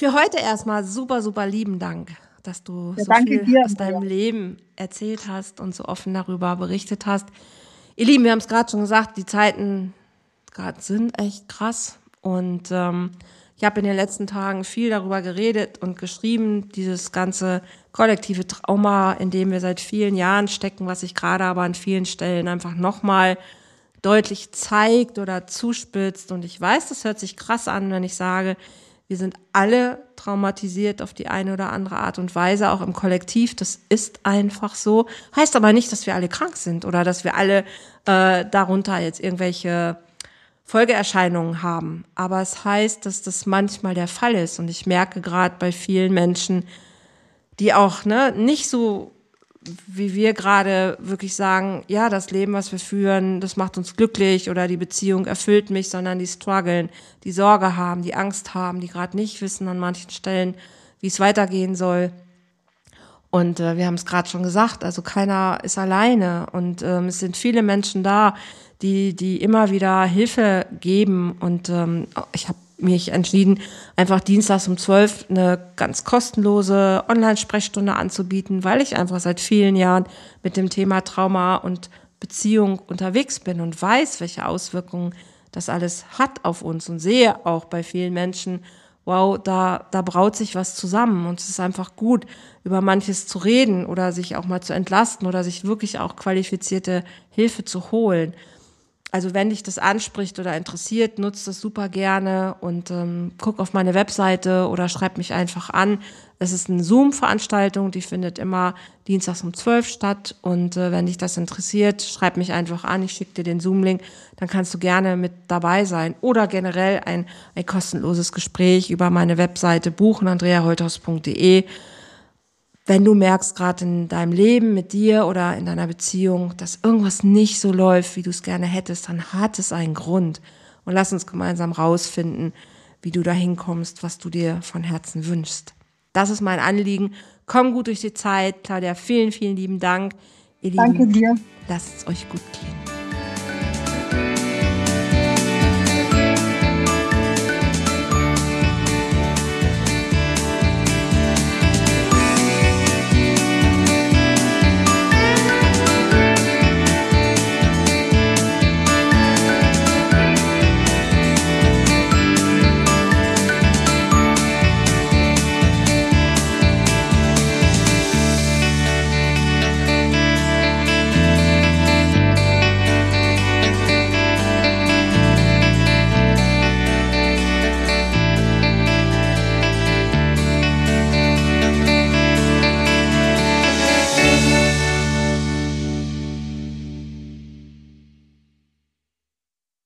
Für heute erstmal super, super lieben Dank, dass du Ja, so viel dir, aus deinem Andrea. Leben erzählt hast und so offen darüber berichtet hast. Ihr Lieben, wir haben es gerade schon gesagt, die Zeiten gerade sind echt krass. Und ähm, ich habe in den letzten Tagen viel darüber geredet und geschrieben, dieses ganze kollektive Trauma, in dem wir seit vielen Jahren stecken, was sich gerade aber an vielen Stellen einfach nochmal deutlich zeigt oder zuspitzt. Und ich weiß, das hört sich krass an, wenn ich sage, wir sind alle traumatisiert auf die eine oder andere Art und Weise, auch im Kollektiv. Das ist einfach so. Heißt aber nicht, dass wir alle krank sind oder dass wir alle äh, darunter jetzt irgendwelche Folgeerscheinungen haben. Aber es heißt, dass das manchmal der Fall ist. Und ich merke gerade bei vielen Menschen, die auch ne, nicht so wie wir gerade wirklich sagen, ja, das Leben, was wir führen, das macht uns glücklich oder die Beziehung erfüllt mich, sondern die strugglen, die Sorge haben, die Angst haben, die gerade nicht wissen an manchen Stellen, wie es weitergehen soll. Und äh, wir haben es gerade schon gesagt, also keiner ist alleine und ähm, es sind viele Menschen da, die die immer wieder Hilfe geben und ähm, ich habe mich entschieden, einfach dienstags um 12 eine ganz kostenlose Online-Sprechstunde anzubieten, weil ich einfach seit vielen Jahren mit dem Thema Trauma und Beziehung unterwegs bin und weiß, welche Auswirkungen das alles hat auf uns und sehe auch bei vielen Menschen, wow, da, da braut sich was zusammen und es ist einfach gut, über manches zu reden oder sich auch mal zu entlasten oder sich wirklich auch qualifizierte Hilfe zu holen. Also wenn dich das anspricht oder interessiert, nutzt das super gerne und ähm, guck auf meine Webseite oder schreib mich einfach an. Es ist eine Zoom-Veranstaltung, die findet immer dienstags um 12 statt. Und äh, wenn dich das interessiert, schreib mich einfach an, ich schicke dir den Zoom-Link, dann kannst du gerne mit dabei sein. Oder generell ein, ein kostenloses Gespräch über meine Webseite buchen, andreaholthaus.de wenn du merkst, gerade in deinem Leben mit dir oder in deiner Beziehung, dass irgendwas nicht so läuft, wie du es gerne hättest, dann hat es einen Grund. Und lass uns gemeinsam rausfinden, wie du da hinkommst, was du dir von Herzen wünschst. Das ist mein Anliegen. Komm gut durch die Zeit. Claudia, vielen, vielen lieben Dank. Ihr Danke Lieben, dir. Lasst es euch gut gehen.